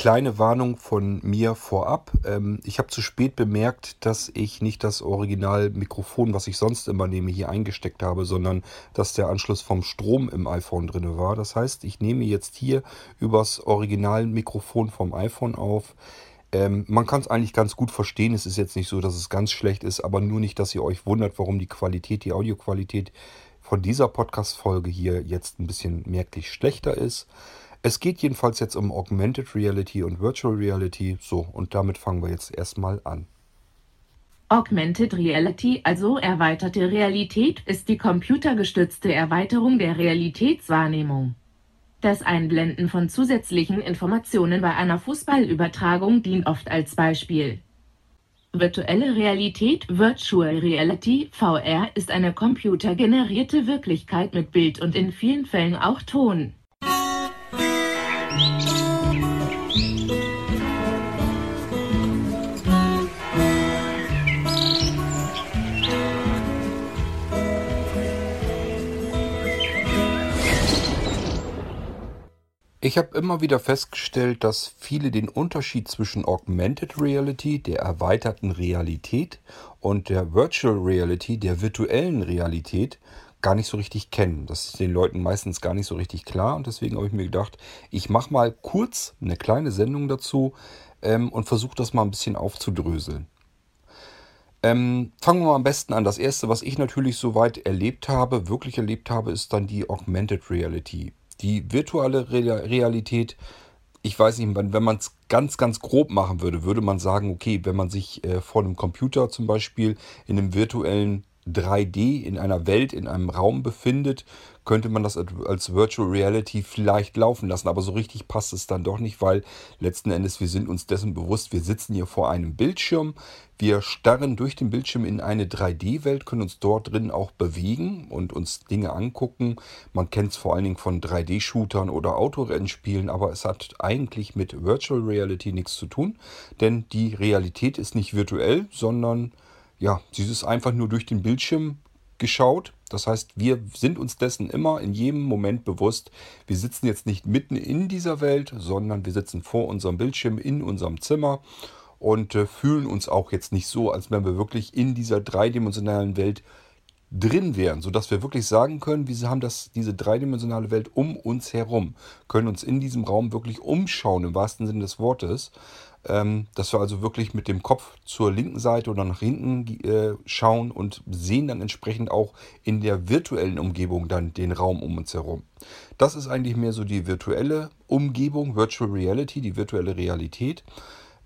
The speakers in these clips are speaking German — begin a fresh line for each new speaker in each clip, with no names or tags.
kleine Warnung von mir vorab. Ähm, ich habe zu spät bemerkt, dass ich nicht das Originalmikrofon, was ich sonst immer nehme, hier eingesteckt habe, sondern dass der Anschluss vom Strom im iPhone drin war. Das heißt, ich nehme jetzt hier übers Originalmikrofon vom iPhone auf. Ähm, man kann es eigentlich ganz gut verstehen. Es ist jetzt nicht so, dass es ganz schlecht ist, aber nur nicht, dass ihr euch wundert, warum die Qualität, die Audioqualität von dieser Podcast-Folge hier jetzt ein bisschen merklich schlechter ist. Es geht jedenfalls jetzt um Augmented Reality und Virtual Reality. So, und damit fangen wir jetzt erstmal an.
Augmented Reality, also erweiterte Realität, ist die computergestützte Erweiterung der Realitätswahrnehmung. Das Einblenden von zusätzlichen Informationen bei einer Fußballübertragung dient oft als Beispiel. Virtuelle Realität (Virtual Reality, VR) ist eine computergenerierte Wirklichkeit mit Bild und in vielen Fällen auch Ton.
Ich habe immer wieder festgestellt, dass viele den Unterschied zwischen Augmented Reality, der erweiterten Realität, und der Virtual Reality, der virtuellen Realität, gar nicht so richtig kennen. Das ist den Leuten meistens gar nicht so richtig klar und deswegen habe ich mir gedacht, ich mache mal kurz eine kleine Sendung dazu ähm, und versuche das mal ein bisschen aufzudröseln. Ähm, fangen wir mal am besten an. Das erste, was ich natürlich soweit erlebt habe, wirklich erlebt habe, ist dann die Augmented Reality. Die virtuelle Realität, ich weiß nicht, wenn man es ganz, ganz grob machen würde, würde man sagen, okay, wenn man sich äh, vor einem Computer zum Beispiel in einem virtuellen 3D in einer Welt, in einem Raum befindet, könnte man das als Virtual Reality vielleicht laufen lassen. Aber so richtig passt es dann doch nicht, weil letzten Endes wir sind uns dessen bewusst, wir sitzen hier vor einem Bildschirm, wir starren durch den Bildschirm in eine 3D-Welt, können uns dort drin auch bewegen und uns Dinge angucken. Man kennt es vor allen Dingen von 3D-Shootern oder Autorennspielen, aber es hat eigentlich mit Virtual Reality nichts zu tun, denn die Realität ist nicht virtuell, sondern ja, sie ist einfach nur durch den Bildschirm geschaut. Das heißt, wir sind uns dessen immer in jedem Moment bewusst. Wir sitzen jetzt nicht mitten in dieser Welt, sondern wir sitzen vor unserem Bildschirm in unserem Zimmer und äh, fühlen uns auch jetzt nicht so, als wenn wir wirklich in dieser dreidimensionalen Welt drin wären, sodass wir wirklich sagen können, wir haben das, diese dreidimensionale Welt um uns herum, können uns in diesem Raum wirklich umschauen, im wahrsten Sinne des Wortes. Ähm, dass wir also wirklich mit dem Kopf zur linken Seite oder nach hinten äh, schauen und sehen dann entsprechend auch in der virtuellen Umgebung dann den Raum um uns herum. Das ist eigentlich mehr so die virtuelle Umgebung, Virtual Reality, die virtuelle Realität.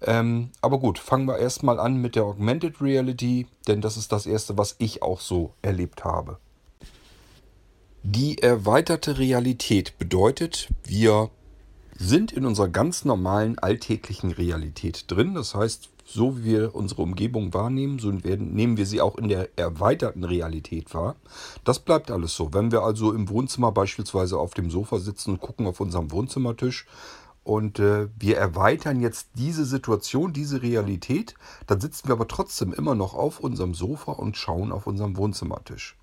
Ähm, aber gut, fangen wir erstmal an mit der Augmented Reality, denn das ist das erste, was ich auch so erlebt habe. Die erweiterte Realität bedeutet, wir sind in unserer ganz normalen alltäglichen Realität drin. Das heißt, so wie wir unsere Umgebung wahrnehmen, so nehmen wir sie auch in der erweiterten Realität wahr. Das bleibt alles so. Wenn wir also im Wohnzimmer beispielsweise auf dem Sofa sitzen und gucken auf unserem Wohnzimmertisch und äh, wir erweitern jetzt diese Situation, diese Realität, dann sitzen wir aber trotzdem immer noch auf unserem Sofa und schauen auf unserem Wohnzimmertisch.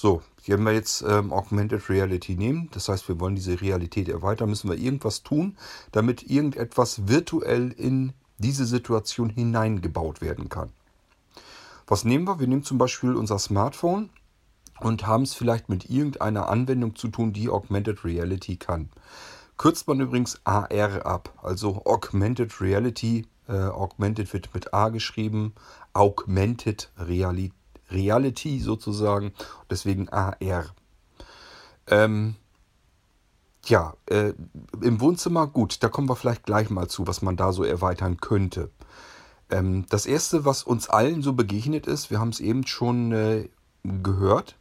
So, wenn wir jetzt ähm, Augmented Reality nehmen, das heißt, wir wollen diese Realität erweitern, müssen wir irgendwas tun, damit irgendetwas virtuell in diese Situation hineingebaut werden kann. Was nehmen wir? Wir nehmen zum Beispiel unser Smartphone und haben es vielleicht mit irgendeiner Anwendung zu tun, die Augmented Reality kann. Kürzt man übrigens AR ab, also Augmented Reality. Äh, Augmented wird mit A geschrieben, Augmented Reality Reality sozusagen. Deswegen AR. Ähm, ja, äh, im Wohnzimmer, gut, da kommen wir vielleicht gleich mal zu, was man da so erweitern könnte. Ähm, das erste, was uns allen so begegnet ist, wir haben es eben schon äh, gehört,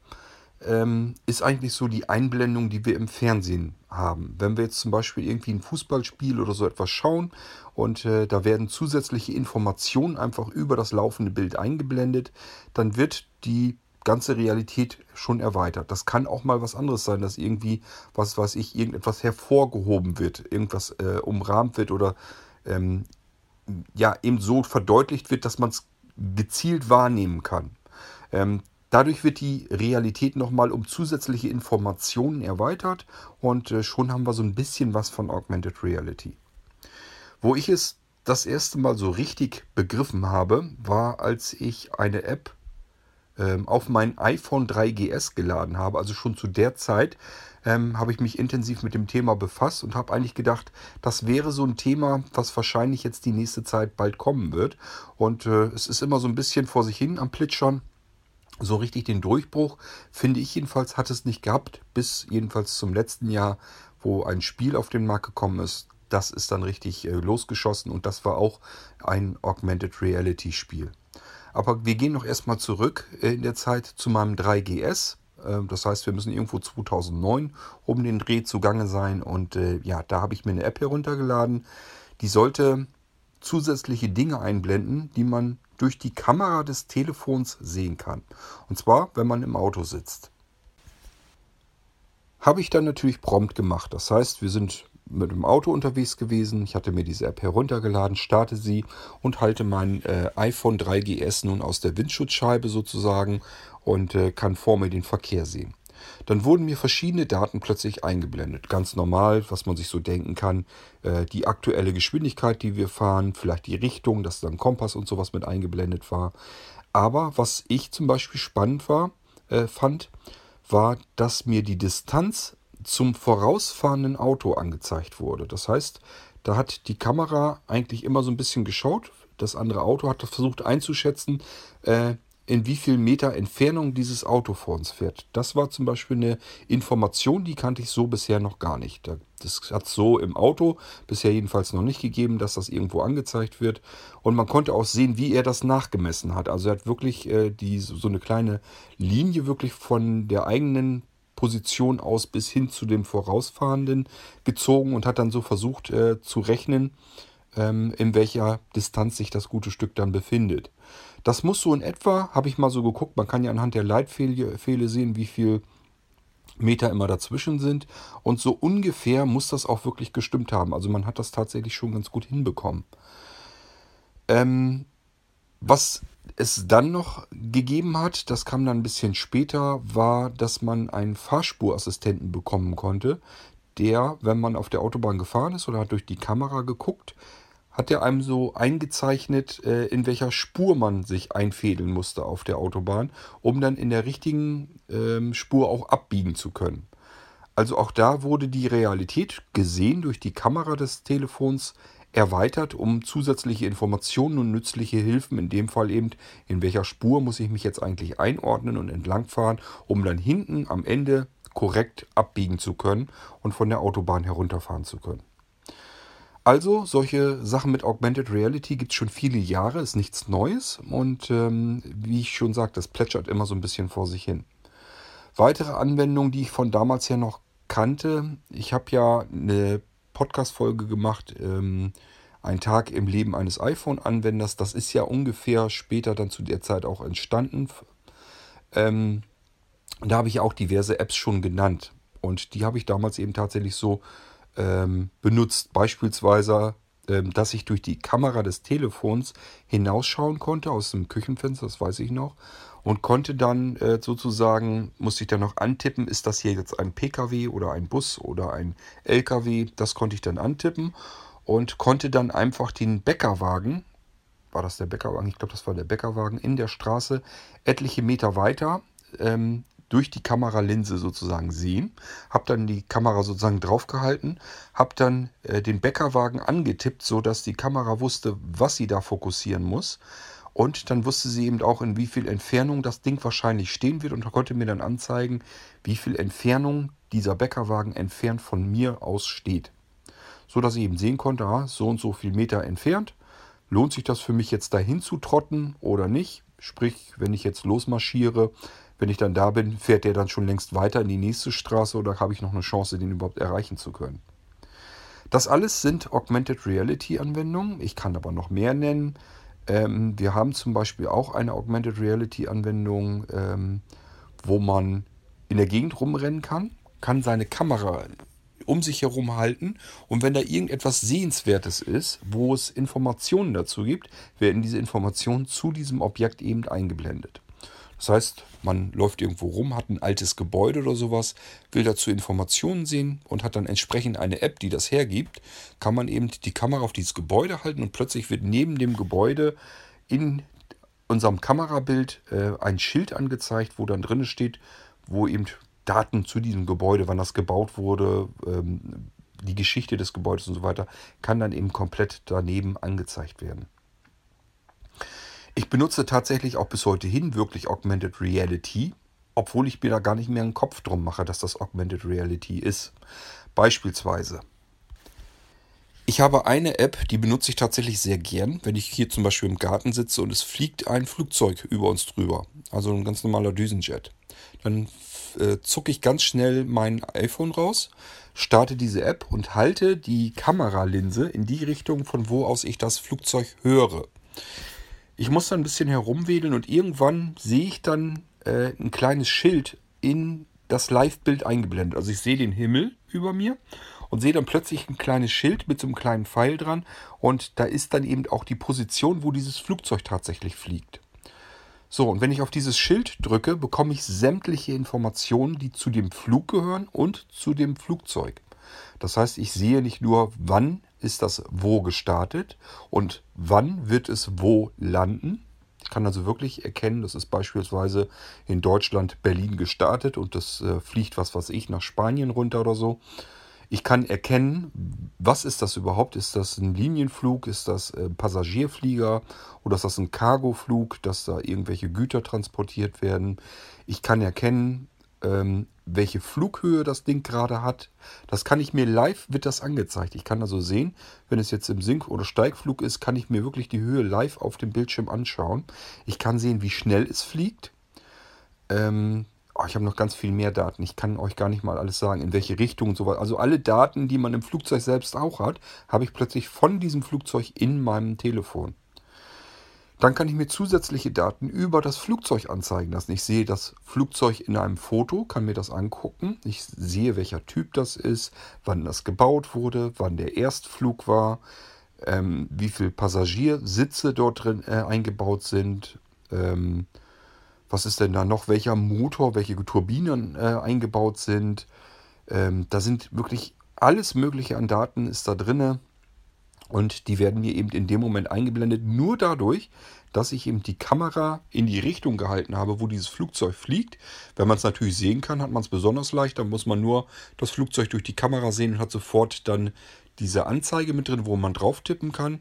ähm, ist eigentlich so die Einblendung, die wir im Fernsehen haben. Wenn wir jetzt zum Beispiel irgendwie ein Fußballspiel oder so etwas schauen und äh, da werden zusätzliche Informationen einfach über das laufende Bild eingeblendet, dann wird die ganze Realität schon erweitert. Das kann auch mal was anderes sein, dass irgendwie, was weiß ich, irgendetwas hervorgehoben wird, irgendwas äh, umrahmt wird oder ähm, ja, eben so verdeutlicht wird, dass man es gezielt wahrnehmen kann. Ähm, Dadurch wird die Realität nochmal um zusätzliche Informationen erweitert und äh, schon haben wir so ein bisschen was von Augmented Reality. Wo ich es das erste Mal so richtig begriffen habe, war, als ich eine App ähm, auf mein iPhone 3GS geladen habe. Also schon zu der Zeit ähm, habe ich mich intensiv mit dem Thema befasst und habe eigentlich gedacht, das wäre so ein Thema, was wahrscheinlich jetzt die nächste Zeit bald kommen wird. Und äh, es ist immer so ein bisschen vor sich hin am Plitschern. So richtig den Durchbruch, finde ich jedenfalls, hat es nicht gehabt, bis jedenfalls zum letzten Jahr, wo ein Spiel auf den Markt gekommen ist. Das ist dann richtig äh, losgeschossen und das war auch ein Augmented Reality Spiel. Aber wir gehen noch erstmal zurück äh, in der Zeit zu meinem 3GS. Äh, das heißt, wir müssen irgendwo 2009 um den Dreh zugange sein. Und äh, ja, da habe ich mir eine App heruntergeladen. Die sollte zusätzliche Dinge einblenden, die man durch die Kamera des Telefons sehen kann. Und zwar, wenn man im Auto sitzt. Habe ich dann natürlich prompt gemacht. Das heißt, wir sind mit dem Auto unterwegs gewesen. Ich hatte mir diese App heruntergeladen, starte sie und halte mein äh, iPhone 3GS nun aus der Windschutzscheibe sozusagen und äh, kann vor mir den Verkehr sehen. Dann wurden mir verschiedene Daten plötzlich eingeblendet. Ganz normal, was man sich so denken kann. Äh, die aktuelle Geschwindigkeit, die wir fahren, vielleicht die Richtung, dass dann Kompass und sowas mit eingeblendet war. Aber was ich zum Beispiel spannend war, äh, fand, war, dass mir die Distanz zum vorausfahrenden Auto angezeigt wurde. Das heißt, da hat die Kamera eigentlich immer so ein bisschen geschaut. Das andere Auto hat versucht einzuschätzen, äh, in wie viel Meter Entfernung dieses Auto vor uns fährt. Das war zum Beispiel eine Information, die kannte ich so bisher noch gar nicht. Das hat es so im Auto bisher jedenfalls noch nicht gegeben, dass das irgendwo angezeigt wird. Und man konnte auch sehen, wie er das nachgemessen hat. Also er hat wirklich äh, die, so eine kleine Linie wirklich von der eigenen Position aus bis hin zu dem Vorausfahrenden gezogen und hat dann so versucht äh, zu rechnen, ähm, in welcher Distanz sich das gute Stück dann befindet. Das muss so in etwa, habe ich mal so geguckt, man kann ja anhand der Leitpfähle sehen, wie viel Meter immer dazwischen sind. Und so ungefähr muss das auch wirklich gestimmt haben. Also man hat das tatsächlich schon ganz gut hinbekommen. Ähm, was es dann noch gegeben hat, das kam dann ein bisschen später, war, dass man einen Fahrspurassistenten bekommen konnte, der, wenn man auf der Autobahn gefahren ist oder hat durch die Kamera geguckt, hat er einem so eingezeichnet, äh, in welcher Spur man sich einfädeln musste auf der Autobahn, um dann in der richtigen ähm, Spur auch abbiegen zu können. Also auch da wurde die Realität gesehen durch die Kamera des Telefons erweitert um zusätzliche Informationen und nützliche Hilfen. In dem Fall eben, in welcher Spur muss ich mich jetzt eigentlich einordnen und entlangfahren, um dann hinten am Ende korrekt abbiegen zu können und von der Autobahn herunterfahren zu können. Also solche Sachen mit Augmented Reality gibt es schon viele Jahre, ist nichts Neues und ähm, wie ich schon sagte, das plätschert immer so ein bisschen vor sich hin. Weitere Anwendungen, die ich von damals her noch kannte, ich habe ja eine Podcast-Folge gemacht, ähm, ein Tag im Leben eines iPhone-Anwenders. Das ist ja ungefähr später dann zu der Zeit auch entstanden. Ähm, da habe ich auch diverse Apps schon genannt. Und die habe ich damals eben tatsächlich so ähm, benutzt. Beispielsweise, ähm, dass ich durch die Kamera des Telefons hinausschauen konnte aus dem Küchenfenster, das weiß ich noch und konnte dann äh, sozusagen, musste ich dann noch antippen, ist das hier jetzt ein Pkw oder ein Bus oder ein Lkw, das konnte ich dann antippen und konnte dann einfach den Bäckerwagen, war das der Bäckerwagen, ich glaube das war der Bäckerwagen, in der Straße etliche Meter weiter ähm, durch die Kameralinse sozusagen sehen. Habe dann die Kamera sozusagen draufgehalten, habe dann äh, den Bäckerwagen angetippt, sodass die Kamera wusste, was sie da fokussieren muss und dann wusste sie eben auch, in wie viel Entfernung das Ding wahrscheinlich stehen wird und konnte mir dann anzeigen, wie viel Entfernung dieser Bäckerwagen entfernt von mir aus steht. So dass ich eben sehen konnte, ah, so und so viel Meter entfernt. Lohnt sich das für mich jetzt dahin zu trotten oder nicht? Sprich, wenn ich jetzt losmarschiere, wenn ich dann da bin, fährt der dann schon längst weiter in die nächste Straße oder habe ich noch eine Chance, den überhaupt erreichen zu können? Das alles sind Augmented Reality Anwendungen. Ich kann aber noch mehr nennen. Ähm, wir haben zum Beispiel auch eine Augmented Reality Anwendung, ähm, wo man in der Gegend rumrennen kann, kann seine Kamera um sich herum halten und wenn da irgendetwas Sehenswertes ist, wo es Informationen dazu gibt, werden diese Informationen zu diesem Objekt eben eingeblendet. Das heißt, man läuft irgendwo rum, hat ein altes Gebäude oder sowas, will dazu Informationen sehen und hat dann entsprechend eine App, die das hergibt, kann man eben die Kamera auf dieses Gebäude halten und plötzlich wird neben dem Gebäude in unserem Kamerabild äh, ein Schild angezeigt, wo dann drin steht, wo eben Daten zu diesem Gebäude, wann das gebaut wurde, ähm, die Geschichte des Gebäudes und so weiter, kann dann eben komplett daneben angezeigt werden. Ich benutze tatsächlich auch bis heute hin wirklich Augmented Reality, obwohl ich mir da gar nicht mehr einen Kopf drum mache, dass das Augmented Reality ist. Beispielsweise. Ich habe eine App, die benutze ich tatsächlich sehr gern, wenn ich hier zum Beispiel im Garten sitze und es fliegt ein Flugzeug über uns drüber. Also ein ganz normaler Düsenjet. Dann äh, zucke ich ganz schnell mein iPhone raus, starte diese App und halte die Kameralinse in die Richtung, von wo aus ich das Flugzeug höre. Ich muss dann ein bisschen herumwedeln und irgendwann sehe ich dann äh, ein kleines Schild in das Live-Bild eingeblendet. Also ich sehe den Himmel über mir und sehe dann plötzlich ein kleines Schild mit so einem kleinen Pfeil dran und da ist dann eben auch die Position, wo dieses Flugzeug tatsächlich fliegt. So, und wenn ich auf dieses Schild drücke, bekomme ich sämtliche Informationen, die zu dem Flug gehören und zu dem Flugzeug. Das heißt, ich sehe nicht nur, wann ist das wo gestartet und wann wird es wo landen. Ich kann also wirklich erkennen, das ist beispielsweise in Deutschland Berlin gestartet und das äh, fliegt was weiß ich nach Spanien runter oder so. Ich kann erkennen, was ist das überhaupt? Ist das ein Linienflug? Ist das ein Passagierflieger? Oder ist das ein Cargoflug, dass da irgendwelche Güter transportiert werden? Ich kann erkennen, ähm, welche Flughöhe das Ding gerade hat. Das kann ich mir live, wird das angezeigt. Ich kann also sehen, wenn es jetzt im Sink- oder Steigflug ist, kann ich mir wirklich die Höhe live auf dem Bildschirm anschauen. Ich kann sehen, wie schnell es fliegt. Ähm, Oh, ich habe noch ganz viel mehr Daten. Ich kann euch gar nicht mal alles sagen, in welche Richtung und so weiter. Also alle Daten, die man im Flugzeug selbst auch hat, habe ich plötzlich von diesem Flugzeug in meinem Telefon. Dann kann ich mir zusätzliche Daten über das Flugzeug anzeigen lassen. Ich sehe das Flugzeug in einem Foto, kann mir das angucken. Ich sehe, welcher Typ das ist, wann das gebaut wurde, wann der Erstflug war, ähm, wie viele Passagiersitze dort drin äh, eingebaut sind. Ähm, was ist denn da noch? Welcher Motor, welche Turbinen äh, eingebaut sind? Ähm, da sind wirklich alles Mögliche an Daten ist da drinne und die werden mir eben in dem Moment eingeblendet, nur dadurch, dass ich eben die Kamera in die Richtung gehalten habe, wo dieses Flugzeug fliegt. Wenn man es natürlich sehen kann, hat man es besonders leicht. Dann muss man nur das Flugzeug durch die Kamera sehen und hat sofort dann diese Anzeige mit drin, wo man drauf tippen kann.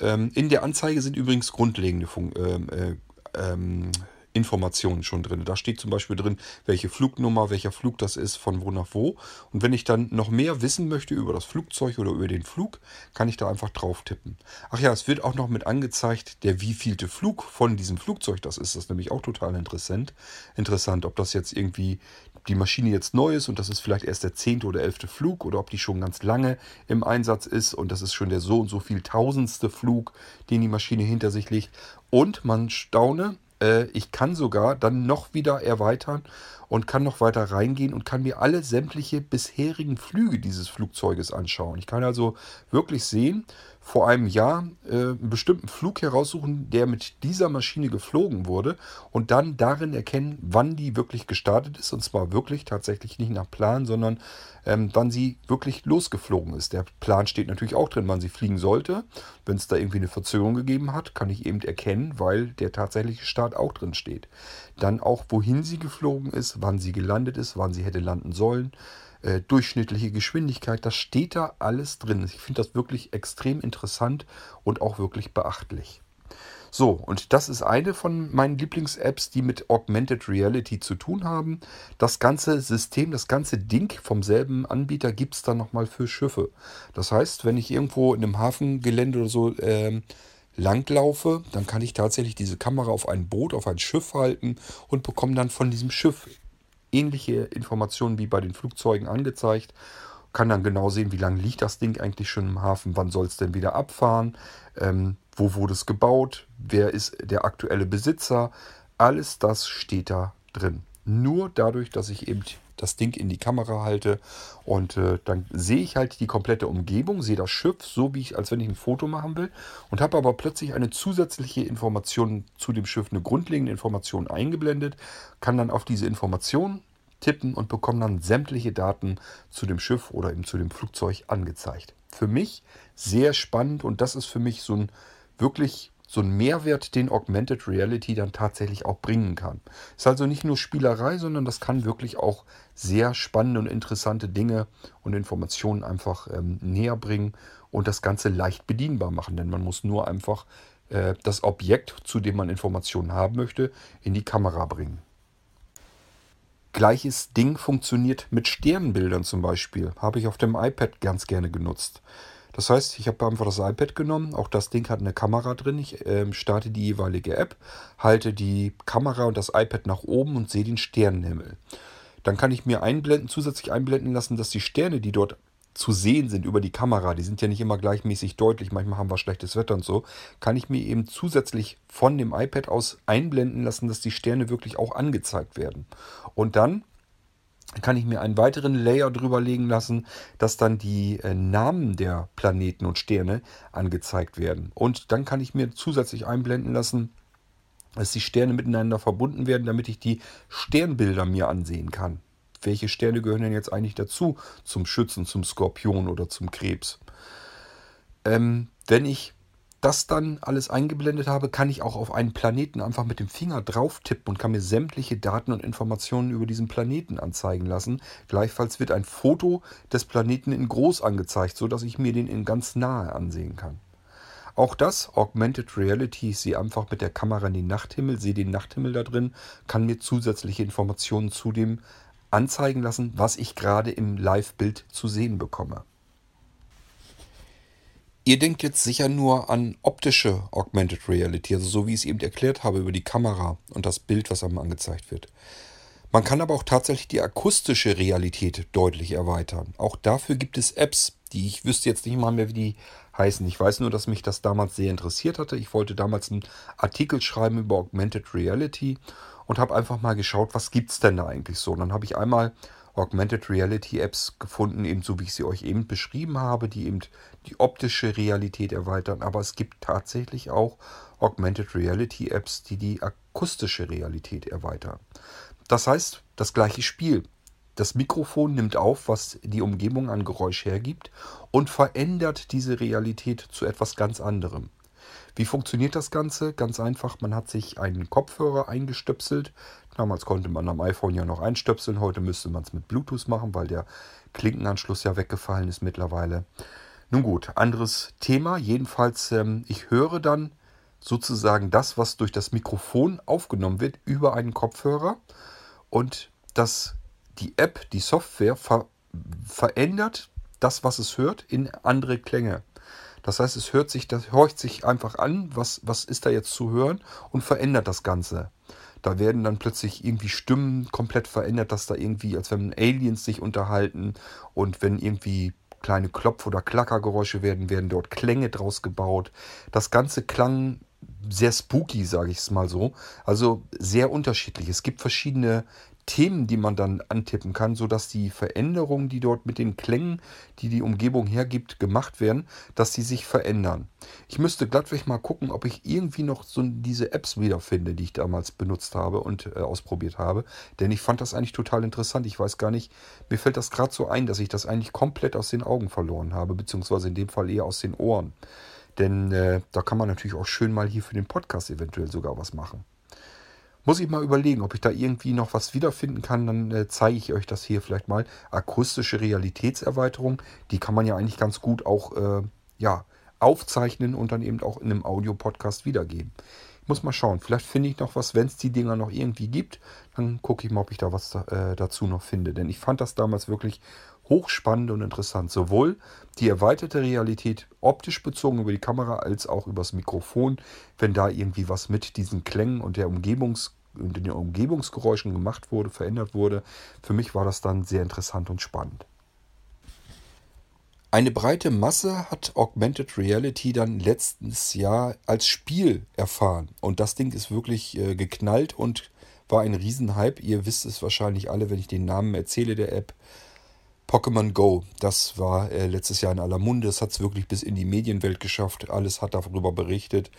Ähm, in der Anzeige sind übrigens grundlegende Fun ähm, äh, ähm, Informationen schon drin. Da steht zum Beispiel drin, welche Flugnummer, welcher Flug das ist, von wo nach wo. Und wenn ich dann noch mehr wissen möchte über das Flugzeug oder über den Flug, kann ich da einfach drauf tippen. Ach ja, es wird auch noch mit angezeigt, der wievielte Flug von diesem Flugzeug das ist. Das ist nämlich auch total interessant. Interessant, ob das jetzt irgendwie die Maschine jetzt neu ist und das ist vielleicht erst der zehnte oder elfte Flug oder ob die schon ganz lange im Einsatz ist und das ist schon der so und so viel tausendste Flug, den die Maschine hinter sich legt. Und man staune, äh, ich kann sogar dann noch wieder erweitern und kann noch weiter reingehen und kann mir alle sämtliche bisherigen Flüge dieses Flugzeuges anschauen. Ich kann also wirklich sehen, vor einem Jahr äh, einen bestimmten Flug heraussuchen, der mit dieser Maschine geflogen wurde und dann darin erkennen, wann die wirklich gestartet ist. Und zwar wirklich tatsächlich nicht nach Plan, sondern ähm, wann sie wirklich losgeflogen ist. Der Plan steht natürlich auch drin, wann sie fliegen sollte. Wenn es da irgendwie eine Verzögerung gegeben hat, kann ich eben erkennen, weil der tatsächliche Start auch drin steht. Dann auch, wohin sie geflogen ist, wann sie gelandet ist, wann sie hätte landen sollen äh, durchschnittliche Geschwindigkeit, das steht da alles drin. Ich finde das wirklich extrem interessant und auch wirklich beachtlich. So, und das ist eine von meinen Lieblings-Apps, die mit Augmented Reality zu tun haben. Das ganze System, das ganze Ding vom selben Anbieter gibt es dann nochmal für Schiffe. Das heißt, wenn ich irgendwo in einem Hafengelände oder so ähm, langlaufe, dann kann ich tatsächlich diese Kamera auf ein Boot, auf ein Schiff halten und bekomme dann von diesem Schiff ähnliche Informationen wie bei den Flugzeugen angezeigt. Kann dann genau sehen, wie lange liegt das Ding eigentlich schon im Hafen, wann soll es denn wieder abfahren, ähm, wo wurde es gebaut, wer ist der aktuelle Besitzer. Alles das steht da drin. Nur dadurch, dass ich eben das Ding in die Kamera halte und äh, dann sehe ich halt die komplette Umgebung, sehe das Schiff, so wie ich, als wenn ich ein Foto machen will und habe aber plötzlich eine zusätzliche Information zu dem Schiff, eine grundlegende Information eingeblendet, kann dann auf diese Information tippen und bekomme dann sämtliche Daten zu dem Schiff oder eben zu dem Flugzeug angezeigt. Für mich sehr spannend und das ist für mich so ein wirklich so ein Mehrwert, den Augmented Reality dann tatsächlich auch bringen kann. Ist also nicht nur Spielerei, sondern das kann wirklich auch sehr spannende und interessante Dinge und Informationen einfach ähm, näher bringen und das Ganze leicht bedienbar machen. Denn man muss nur einfach äh, das Objekt, zu dem man Informationen haben möchte, in die Kamera bringen. Gleiches Ding funktioniert mit Sternbildern zum Beispiel. Habe ich auf dem iPad ganz gerne genutzt. Das heißt, ich habe einfach das iPad genommen. Auch das Ding hat eine Kamera drin. Ich äh, starte die jeweilige App, halte die Kamera und das iPad nach oben und sehe den Sternenhimmel. Dann kann ich mir einblenden, zusätzlich einblenden lassen, dass die Sterne, die dort zu sehen sind über die Kamera, die sind ja nicht immer gleichmäßig deutlich, manchmal haben wir schlechtes Wetter und so, kann ich mir eben zusätzlich von dem iPad aus einblenden lassen, dass die Sterne wirklich auch angezeigt werden. Und dann kann ich mir einen weiteren Layer drüber legen lassen, dass dann die äh, Namen der Planeten und Sterne angezeigt werden. Und dann kann ich mir zusätzlich einblenden lassen, dass die Sterne miteinander verbunden werden, damit ich die Sternbilder mir ansehen kann. Welche Sterne gehören denn jetzt eigentlich dazu? Zum Schützen, zum Skorpion oder zum Krebs. Ähm, wenn ich das dann alles eingeblendet habe, kann ich auch auf einen Planeten einfach mit dem Finger drauf tippen und kann mir sämtliche Daten und Informationen über diesen Planeten anzeigen lassen. Gleichfalls wird ein Foto des Planeten in groß angezeigt, sodass ich mir den in ganz nahe ansehen kann. Auch das, Augmented Reality, ich sehe einfach mit der Kamera in den Nachthimmel, sehe den Nachthimmel da drin, kann mir zusätzliche Informationen zu dem anzeigen lassen, was ich gerade im Live-Bild zu sehen bekomme. Ihr denkt jetzt sicher nur an optische Augmented Reality, also so wie ich es eben erklärt habe über die Kamera und das Bild, was einem angezeigt wird. Man kann aber auch tatsächlich die akustische Realität deutlich erweitern. Auch dafür gibt es Apps, die ich wüsste jetzt nicht mal mehr, wie die heißen. Ich weiß nur, dass mich das damals sehr interessiert hatte. Ich wollte damals einen Artikel schreiben über Augmented Reality und habe einfach mal geschaut, was gibt es denn da eigentlich so. Und dann habe ich einmal Augmented Reality Apps gefunden, eben so wie ich sie euch eben beschrieben habe, die eben die optische Realität erweitern. Aber es gibt tatsächlich auch Augmented Reality Apps, die die akustische Realität erweitern. Das heißt, das gleiche Spiel. Das Mikrofon nimmt auf, was die Umgebung an Geräusch hergibt und verändert diese Realität zu etwas ganz anderem. Wie funktioniert das Ganze? Ganz einfach, man hat sich einen Kopfhörer eingestöpselt. Damals konnte man am iPhone ja noch einstöpseln, heute müsste man es mit Bluetooth machen, weil der Klinkenanschluss ja weggefallen ist mittlerweile. Nun gut, anderes Thema. Jedenfalls, ähm, ich höre dann sozusagen das, was durch das Mikrofon aufgenommen wird, über einen Kopfhörer. Und das, die App, die Software ver verändert das, was es hört, in andere Klänge. Das heißt, es hört sich, das horcht sich einfach an, was, was ist da jetzt zu hören und verändert das Ganze. Da werden dann plötzlich irgendwie Stimmen komplett verändert, dass da irgendwie, als wenn Aliens sich unterhalten und wenn irgendwie kleine Klopf- oder Klackergeräusche werden, werden dort Klänge draus gebaut. Das Ganze klang sehr spooky, sage ich es mal so. Also sehr unterschiedlich. Es gibt verschiedene Themen, die man dann antippen kann, sodass die Veränderungen, die dort mit den Klängen, die die Umgebung hergibt, gemacht werden, dass sie sich verändern. Ich müsste glattweg mal gucken, ob ich irgendwie noch so diese Apps wiederfinde, die ich damals benutzt habe und äh, ausprobiert habe. Denn ich fand das eigentlich total interessant. Ich weiß gar nicht, mir fällt das gerade so ein, dass ich das eigentlich komplett aus den Augen verloren habe, beziehungsweise in dem Fall eher aus den Ohren. Denn äh, da kann man natürlich auch schön mal hier für den Podcast eventuell sogar was machen. Muss ich mal überlegen, ob ich da irgendwie noch was wiederfinden kann. Dann äh, zeige ich euch das hier vielleicht mal. Akustische Realitätserweiterung. Die kann man ja eigentlich ganz gut auch äh, ja, aufzeichnen und dann eben auch in einem Audio-Podcast wiedergeben. Ich muss mal schauen. Vielleicht finde ich noch was, wenn es die Dinger noch irgendwie gibt. Dann gucke ich mal, ob ich da was da, äh, dazu noch finde. Denn ich fand das damals wirklich hochspannend und interessant. Sowohl die erweiterte Realität optisch bezogen über die Kamera als auch übers Mikrofon, wenn da irgendwie was mit diesen Klängen und der Umgebungs und den Umgebungsgeräuschen gemacht wurde, verändert wurde. Für mich war das dann sehr interessant und spannend. Eine breite Masse hat Augmented Reality dann letztes Jahr als Spiel erfahren. Und das Ding ist wirklich äh, geknallt und war ein Riesenhype. Ihr wisst es wahrscheinlich alle, wenn ich den Namen erzähle der App. Pokémon Go, das war äh, letztes Jahr in aller Munde. Es hat es wirklich bis in die Medienwelt geschafft. Alles hat darüber berichtet.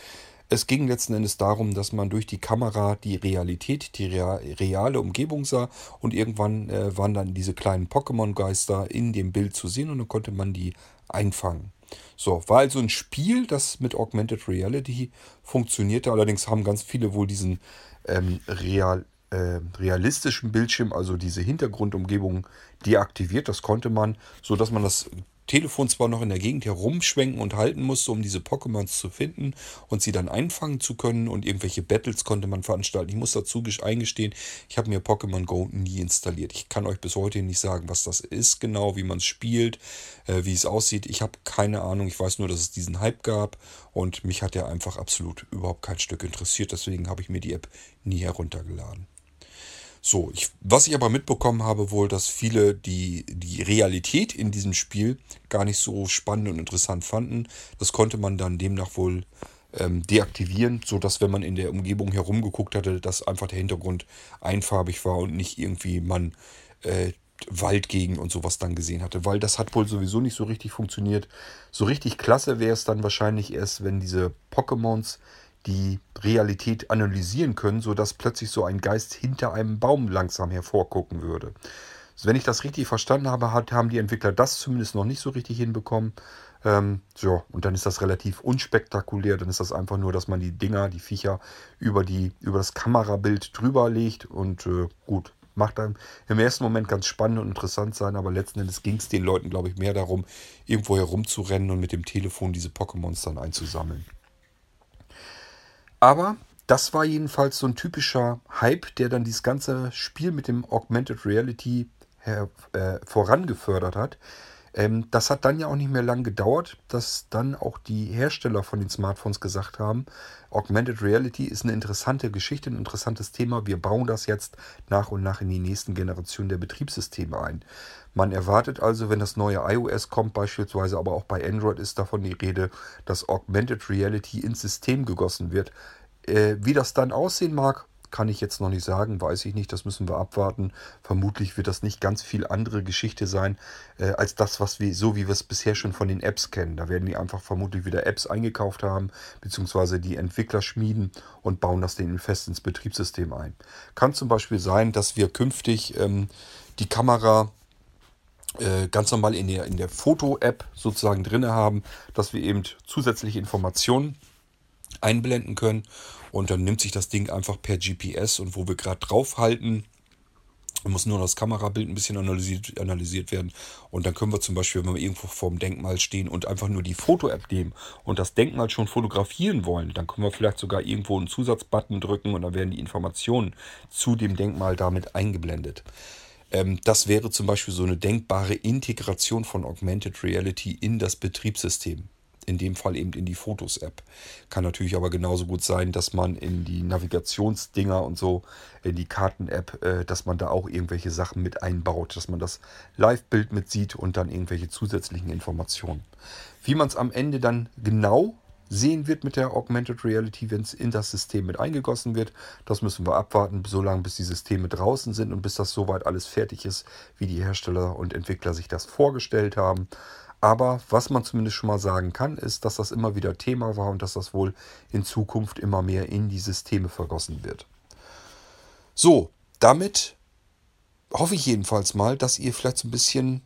Es ging letzten Endes darum, dass man durch die Kamera die Realität, die reale Umgebung sah und irgendwann äh, waren dann diese kleinen Pokémon-Geister in dem Bild zu sehen und dann konnte man die einfangen. So, war also ein Spiel, das mit Augmented Reality funktionierte. Allerdings haben ganz viele wohl diesen ähm, real, äh, realistischen Bildschirm, also diese Hintergrundumgebung deaktiviert. Das konnte man, so dass man das Telefon zwar noch in der Gegend herumschwenken und halten musste, um diese Pokémons zu finden und sie dann einfangen zu können und irgendwelche Battles konnte man veranstalten. Ich muss dazu eingestehen, ich habe mir Pokémon Go nie installiert. Ich kann euch bis heute nicht sagen, was das ist genau, wie man es spielt, äh, wie es aussieht. Ich habe keine Ahnung. Ich weiß nur, dass es diesen Hype gab und mich hat er einfach absolut überhaupt kein Stück interessiert. Deswegen habe ich mir die App nie heruntergeladen. So, ich, was ich aber mitbekommen habe, wohl, dass viele die, die Realität in diesem Spiel gar nicht so spannend und interessant fanden. Das konnte man dann demnach wohl ähm, deaktivieren, sodass, wenn man in der Umgebung herumgeguckt hatte, dass einfach der Hintergrund einfarbig war und nicht irgendwie man äh, Waldgegend und sowas dann gesehen hatte, weil das hat wohl sowieso nicht so richtig funktioniert. So richtig klasse wäre es dann wahrscheinlich erst, wenn diese Pokémons die Realität analysieren können, sodass plötzlich so ein Geist hinter einem Baum langsam hervorgucken würde. Also wenn ich das richtig verstanden habe, hat, haben die Entwickler das zumindest noch nicht so richtig hinbekommen. Ähm, so, und dann ist das relativ unspektakulär. Dann ist das einfach nur, dass man die Dinger, die Viecher über, die, über das Kamerabild drüber legt und äh, gut. Macht dann im ersten Moment ganz spannend und interessant sein, aber letzten Endes ging es den Leuten, glaube ich, mehr darum, irgendwo herumzurennen und mit dem Telefon diese Pokémons dann einzusammeln. Aber das war jedenfalls so ein typischer Hype, der dann dieses ganze Spiel mit dem Augmented Reality her, äh, vorangefördert hat. Ähm, das hat dann ja auch nicht mehr lang gedauert, dass dann auch die Hersteller von den Smartphones gesagt haben, Augmented Reality ist eine interessante Geschichte, ein interessantes Thema. Wir bauen das jetzt nach und nach in die nächsten Generationen der Betriebssysteme ein. Man erwartet also, wenn das neue iOS kommt, beispielsweise, aber auch bei Android ist davon die Rede, dass Augmented Reality ins System gegossen wird. Äh, wie das dann aussehen mag, kann ich jetzt noch nicht sagen, weiß ich nicht, das müssen wir abwarten. Vermutlich wird das nicht ganz viel andere Geschichte sein, äh, als das, was wir, so wie wir es bisher schon von den Apps kennen. Da werden die einfach vermutlich wieder Apps eingekauft haben, beziehungsweise die Entwickler schmieden und bauen das denen fest ins Betriebssystem ein. Kann zum Beispiel sein, dass wir künftig ähm, die Kamera ganz normal in der, in der Foto-App sozusagen drin haben, dass wir eben zusätzliche Informationen einblenden können. Und dann nimmt sich das Ding einfach per GPS und wo wir gerade draufhalten, muss nur das Kamerabild ein bisschen analysiert, analysiert werden. Und dann können wir zum Beispiel, wenn wir irgendwo vorm Denkmal stehen und einfach nur die Foto-App nehmen und das Denkmal schon fotografieren wollen, dann können wir vielleicht sogar irgendwo einen Zusatzbutton drücken und dann werden die Informationen zu dem Denkmal damit eingeblendet. Ähm, das wäre zum Beispiel so eine denkbare Integration von Augmented Reality in das Betriebssystem in dem Fall eben in die Fotos-App. Kann natürlich aber genauso gut sein, dass man in die Navigationsdinger und so, in die Karten-App, äh, dass man da auch irgendwelche Sachen mit einbaut, dass man das Live-Bild mit sieht und dann irgendwelche zusätzlichen Informationen. Wie man es am Ende dann genau sehen wird mit der Augmented Reality, wenn es in das System mit eingegossen wird. Das müssen wir abwarten, solange bis die Systeme draußen sind und bis das soweit alles fertig ist, wie die Hersteller und Entwickler sich das vorgestellt haben. Aber was man zumindest schon mal sagen kann, ist, dass das immer wieder Thema war und dass das wohl in Zukunft immer mehr in die Systeme vergossen wird. So, damit hoffe ich jedenfalls mal, dass ihr vielleicht so ein bisschen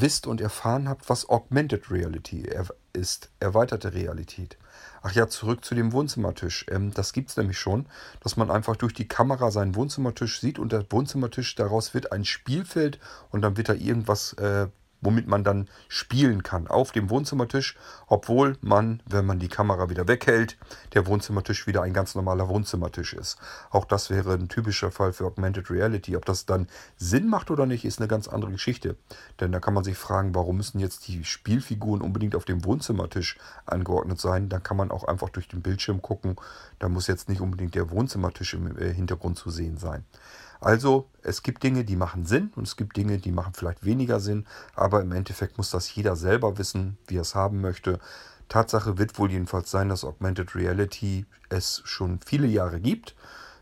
wisst und erfahren habt, was Augmented Reality ist, erweiterte Realität. Ach ja, zurück zu dem Wohnzimmertisch. Ähm, das gibt es nämlich schon, dass man einfach durch die Kamera seinen Wohnzimmertisch sieht und der Wohnzimmertisch, daraus wird ein Spielfeld und dann wird da irgendwas äh, womit man dann spielen kann auf dem Wohnzimmertisch, obwohl man, wenn man die Kamera wieder weghält, der Wohnzimmertisch wieder ein ganz normaler Wohnzimmertisch ist. Auch das wäre ein typischer Fall für Augmented Reality. Ob das dann Sinn macht oder nicht, ist eine ganz andere Geschichte. Denn da kann man sich fragen, warum müssen jetzt die Spielfiguren unbedingt auf dem Wohnzimmertisch angeordnet sein? Dann kann man auch einfach durch den Bildschirm gucken. Da muss jetzt nicht unbedingt der Wohnzimmertisch im äh, Hintergrund zu sehen sein. Also es gibt Dinge, die machen Sinn und es gibt Dinge, die machen vielleicht weniger Sinn, aber im Endeffekt muss das jeder selber wissen, wie er es haben möchte. Tatsache wird wohl jedenfalls sein, dass Augmented Reality es schon viele Jahre gibt.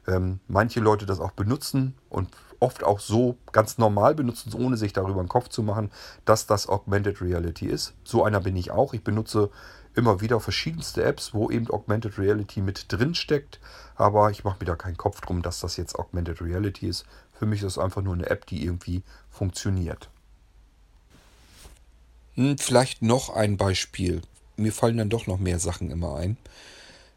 ähm, manche Leute das auch benutzen und oft auch so ganz normal benutzen, ohne sich darüber einen Kopf zu machen, dass das Augmented Reality ist. So einer bin ich auch. Ich benutze immer wieder verschiedenste Apps, wo eben Augmented Reality mit drin steckt. Aber ich mache mir da keinen Kopf drum, dass das jetzt Augmented Reality ist. Für mich ist es einfach nur eine App, die irgendwie funktioniert. Hm, vielleicht noch ein Beispiel. Mir fallen dann doch noch mehr Sachen immer ein.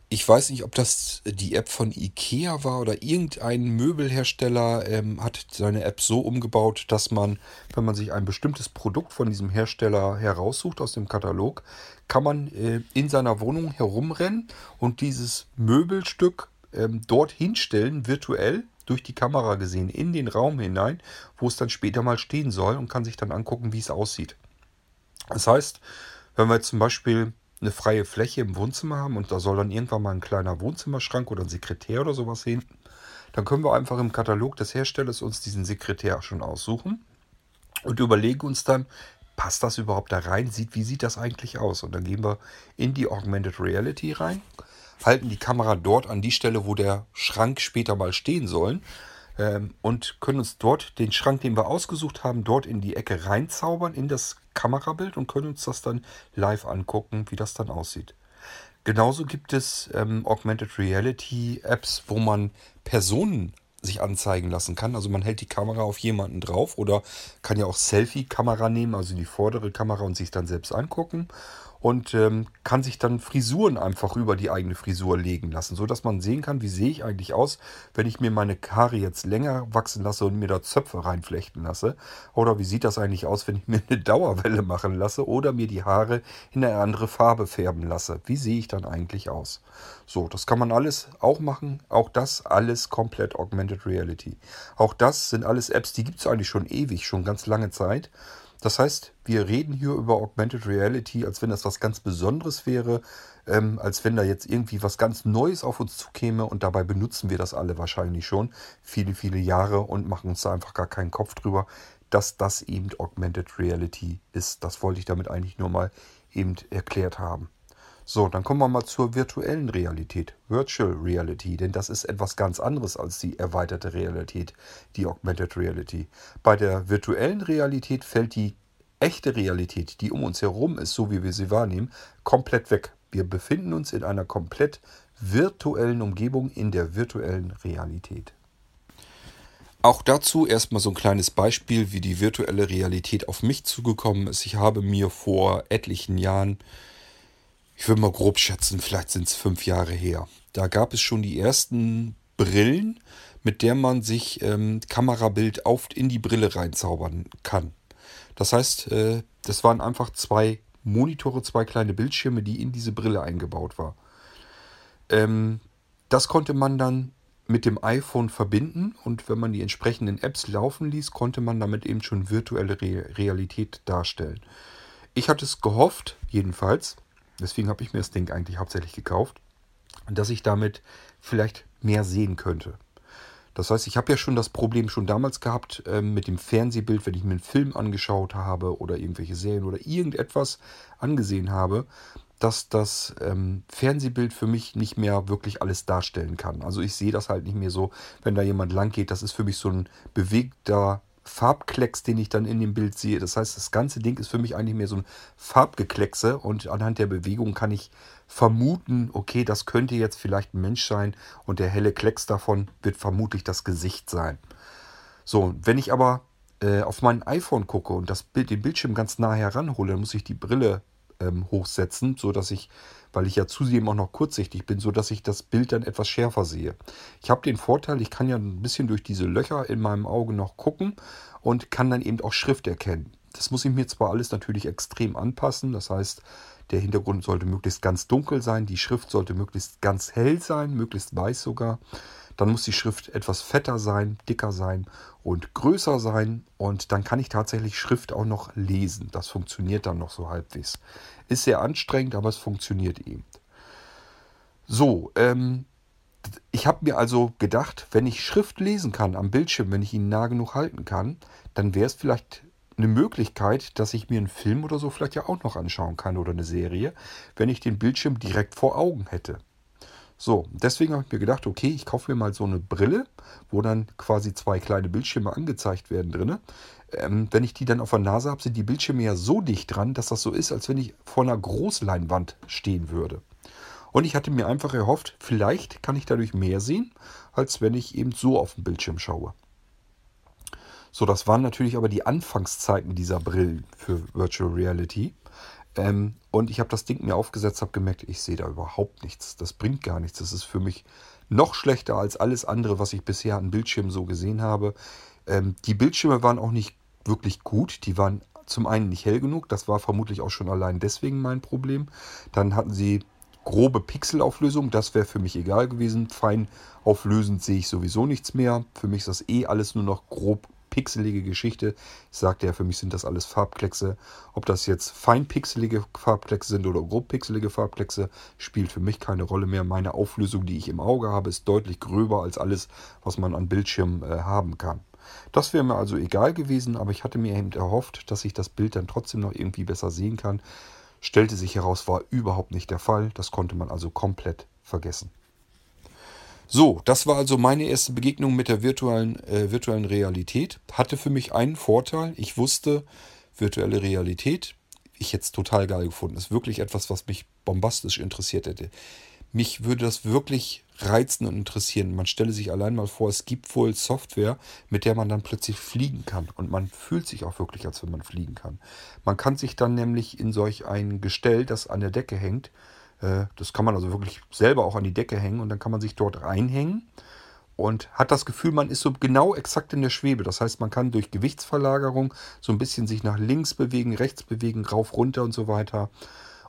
Ich weiß nicht, ob das die App von IKEA war oder irgendein Möbelhersteller ähm, hat seine App so umgebaut, dass man, wenn man sich ein bestimmtes Produkt von diesem Hersteller heraussucht aus dem Katalog, kann man äh, in seiner Wohnung herumrennen und dieses Möbelstück ähm, dort hinstellen, virtuell durch die Kamera gesehen, in den Raum hinein, wo es dann später mal stehen soll und kann sich dann angucken, wie es aussieht. Das heißt, wenn wir zum Beispiel eine freie Fläche im Wohnzimmer haben und da soll dann irgendwann mal ein kleiner Wohnzimmerschrank oder ein Sekretär oder sowas hin, dann können wir einfach im Katalog des Herstellers uns diesen Sekretär schon aussuchen und überlegen uns dann, passt das überhaupt da rein? Sieht, wie sieht das eigentlich aus? Und dann gehen wir in die Augmented Reality rein, halten die Kamera dort an die Stelle, wo der Schrank später mal stehen soll ähm, und können uns dort den Schrank, den wir ausgesucht haben, dort in die Ecke reinzaubern, in das Kamerabild und können uns das dann live angucken, wie das dann aussieht. Genauso gibt es ähm, Augmented Reality Apps, wo man Personen sich anzeigen lassen kann. Also man hält die Kamera auf jemanden drauf oder kann ja auch Selfie-Kamera nehmen, also die vordere Kamera und sich dann selbst angucken und ähm, kann sich dann Frisuren einfach über die eigene Frisur legen lassen, so dass man sehen kann, wie sehe ich eigentlich aus, wenn ich mir meine Haare jetzt länger wachsen lasse und mir da Zöpfe reinflechten lasse. Oder wie sieht das eigentlich aus, wenn ich mir eine Dauerwelle machen lasse oder mir die Haare in eine andere Farbe färben lasse. Wie sehe ich dann eigentlich aus? So, das kann man alles auch machen. Auch das alles komplett Augmented Reality. Auch das sind alles Apps, die gibt es eigentlich schon ewig, schon ganz lange Zeit. Das heißt, wir reden hier über Augmented Reality, als wenn das was ganz Besonderes wäre, ähm, als wenn da jetzt irgendwie was ganz Neues auf uns zukäme und dabei benutzen wir das alle wahrscheinlich schon viele, viele Jahre und machen uns da einfach gar keinen Kopf drüber, dass das eben Augmented Reality ist. Das wollte ich damit eigentlich nur mal eben erklärt haben. So, dann kommen wir mal zur virtuellen Realität, Virtual Reality, denn das ist etwas ganz anderes als die erweiterte Realität, die Augmented Reality. Bei der virtuellen Realität fällt die echte Realität, die um uns herum ist, so wie wir sie wahrnehmen, komplett weg. Wir befinden uns in einer komplett virtuellen Umgebung in der virtuellen Realität. Auch dazu erstmal so ein kleines Beispiel, wie die virtuelle Realität auf mich zugekommen ist. Ich habe mir vor etlichen Jahren ich würde mal grob schätzen, vielleicht sind es fünf Jahre her. Da gab es schon die ersten Brillen, mit der man sich ähm, Kamerabild auf in die Brille reinzaubern kann. Das heißt, äh, das waren einfach zwei Monitore, zwei kleine Bildschirme, die in diese Brille eingebaut war. Ähm, das konnte man dann mit dem iPhone verbinden und wenn man die entsprechenden Apps laufen ließ, konnte man damit eben schon virtuelle Re Realität darstellen. Ich hatte es gehofft, jedenfalls, Deswegen habe ich mir das Ding eigentlich hauptsächlich gekauft, dass ich damit vielleicht mehr sehen könnte. Das heißt, ich habe ja schon das Problem schon damals gehabt äh, mit dem Fernsehbild, wenn ich mir einen Film angeschaut habe oder irgendwelche Serien oder irgendetwas angesehen habe, dass das ähm, Fernsehbild für mich nicht mehr wirklich alles darstellen kann. Also ich sehe das halt nicht mehr so, wenn da jemand lang geht. Das ist für mich so ein bewegter Farbklecks, den ich dann in dem Bild sehe. Das heißt, das ganze Ding ist für mich eigentlich mehr so ein Farbgekleckse und anhand der Bewegung kann ich vermuten, okay, das könnte jetzt vielleicht ein Mensch sein und der helle Klecks davon wird vermutlich das Gesicht sein. So, wenn ich aber äh, auf mein iPhone gucke und das Bild, den Bildschirm ganz nah heranhole, dann muss ich die Brille ähm, hochsetzen, sodass ich weil ich ja zudem auch noch kurzsichtig bin, sodass ich das Bild dann etwas schärfer sehe. Ich habe den Vorteil, ich kann ja ein bisschen durch diese Löcher in meinem Auge noch gucken und kann dann eben auch Schrift erkennen. Das muss ich mir zwar alles natürlich extrem anpassen, das heißt, der Hintergrund sollte möglichst ganz dunkel sein, die Schrift sollte möglichst ganz hell sein, möglichst weiß sogar. Dann muss die Schrift etwas fetter sein, dicker sein und größer sein. Und dann kann ich tatsächlich Schrift auch noch lesen. Das funktioniert dann noch so halbwegs. Ist sehr anstrengend, aber es funktioniert eben. So, ähm, ich habe mir also gedacht, wenn ich Schrift lesen kann am Bildschirm, wenn ich ihn nah genug halten kann, dann wäre es vielleicht eine Möglichkeit, dass ich mir einen Film oder so vielleicht ja auch noch anschauen kann oder eine Serie, wenn ich den Bildschirm direkt vor Augen hätte. So, deswegen habe ich mir gedacht, okay, ich kaufe mir mal so eine Brille, wo dann quasi zwei kleine Bildschirme angezeigt werden drin. Ähm, wenn ich die dann auf der Nase habe, sind die Bildschirme ja so dicht dran, dass das so ist, als wenn ich vor einer Großleinwand stehen würde. Und ich hatte mir einfach erhofft, vielleicht kann ich dadurch mehr sehen, als wenn ich eben so auf den Bildschirm schaue. So, das waren natürlich aber die Anfangszeiten dieser Brillen für Virtual Reality. Ähm, und ich habe das Ding mir aufgesetzt, habe gemerkt, ich sehe da überhaupt nichts. Das bringt gar nichts. Das ist für mich noch schlechter als alles andere, was ich bisher an Bildschirmen so gesehen habe. Ähm, die Bildschirme waren auch nicht wirklich gut. Die waren zum einen nicht hell genug. Das war vermutlich auch schon allein deswegen mein Problem. Dann hatten sie grobe Pixelauflösung. Das wäre für mich egal gewesen. Fein auflösend sehe ich sowieso nichts mehr. Für mich ist das eh alles nur noch grob pixelige Geschichte. Ich sagte ja, für mich sind das alles Farbkleckse. Ob das jetzt feinpixelige Farbkleckse sind oder grobpixelige Farbkleckse, spielt für mich keine Rolle mehr. Meine Auflösung, die ich im Auge habe, ist deutlich gröber als alles, was man an Bildschirm äh, haben kann. Das wäre mir also egal gewesen, aber ich hatte mir eben erhofft, dass ich das Bild dann trotzdem noch irgendwie besser sehen kann. Stellte sich heraus, war überhaupt nicht der Fall. Das konnte man also komplett vergessen. So, das war also meine erste Begegnung mit der virtuellen, äh, virtuellen Realität. Hatte für mich einen Vorteil. Ich wusste, virtuelle Realität, ich hätte es total geil gefunden. Ist wirklich etwas, was mich bombastisch interessiert hätte. Mich würde das wirklich reizen und interessieren. Man stelle sich allein mal vor, es gibt wohl Software, mit der man dann plötzlich fliegen kann. Und man fühlt sich auch wirklich, als wenn man fliegen kann. Man kann sich dann nämlich in solch ein Gestell, das an der Decke hängt, das kann man also wirklich selber auch an die Decke hängen und dann kann man sich dort reinhängen und hat das Gefühl, man ist so genau exakt in der Schwebe. Das heißt, man kann durch Gewichtsverlagerung so ein bisschen sich nach links bewegen, rechts bewegen, rauf, runter und so weiter.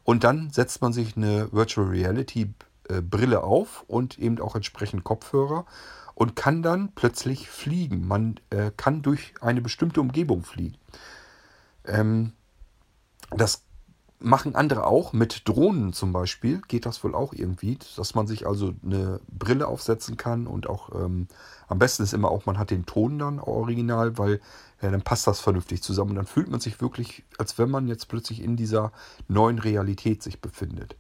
Und dann setzt man sich eine Virtual Reality äh, Brille auf und eben auch entsprechend Kopfhörer und kann dann plötzlich fliegen. Man äh, kann durch eine bestimmte Umgebung fliegen. Ähm, das machen andere auch. Mit Drohnen zum Beispiel geht das wohl auch irgendwie, dass man sich also eine Brille aufsetzen kann und auch ähm, am besten ist immer auch, man hat den Ton dann original, weil ja, dann passt das vernünftig zusammen und dann fühlt man sich wirklich, als wenn man jetzt plötzlich in dieser neuen Realität sich befindet.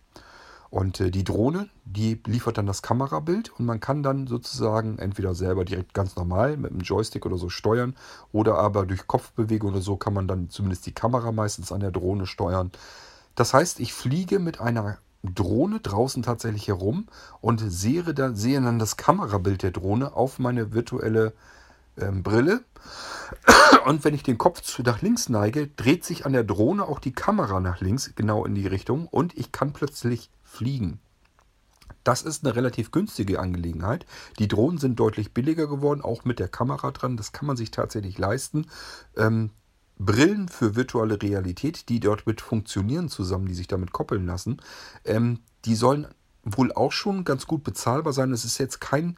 Und äh, die Drohne, die liefert dann das Kamerabild und man kann dann sozusagen entweder selber direkt ganz normal mit einem Joystick oder so steuern oder aber durch Kopfbewegung oder so kann man dann zumindest die Kamera meistens an der Drohne steuern. Das heißt, ich fliege mit einer Drohne draußen tatsächlich herum und sehe dann, sehe dann das Kamerabild der Drohne auf meine virtuelle ähm, Brille. Und wenn ich den Kopf zu nach links neige, dreht sich an der Drohne auch die Kamera nach links, genau in die Richtung, und ich kann plötzlich fliegen. Das ist eine relativ günstige Angelegenheit. Die Drohnen sind deutlich billiger geworden, auch mit der Kamera dran. Das kann man sich tatsächlich leisten. Ähm, Brillen für virtuelle Realität, die dort mit funktionieren zusammen, die sich damit koppeln lassen, ähm, die sollen wohl auch schon ganz gut bezahlbar sein. Es ist jetzt kein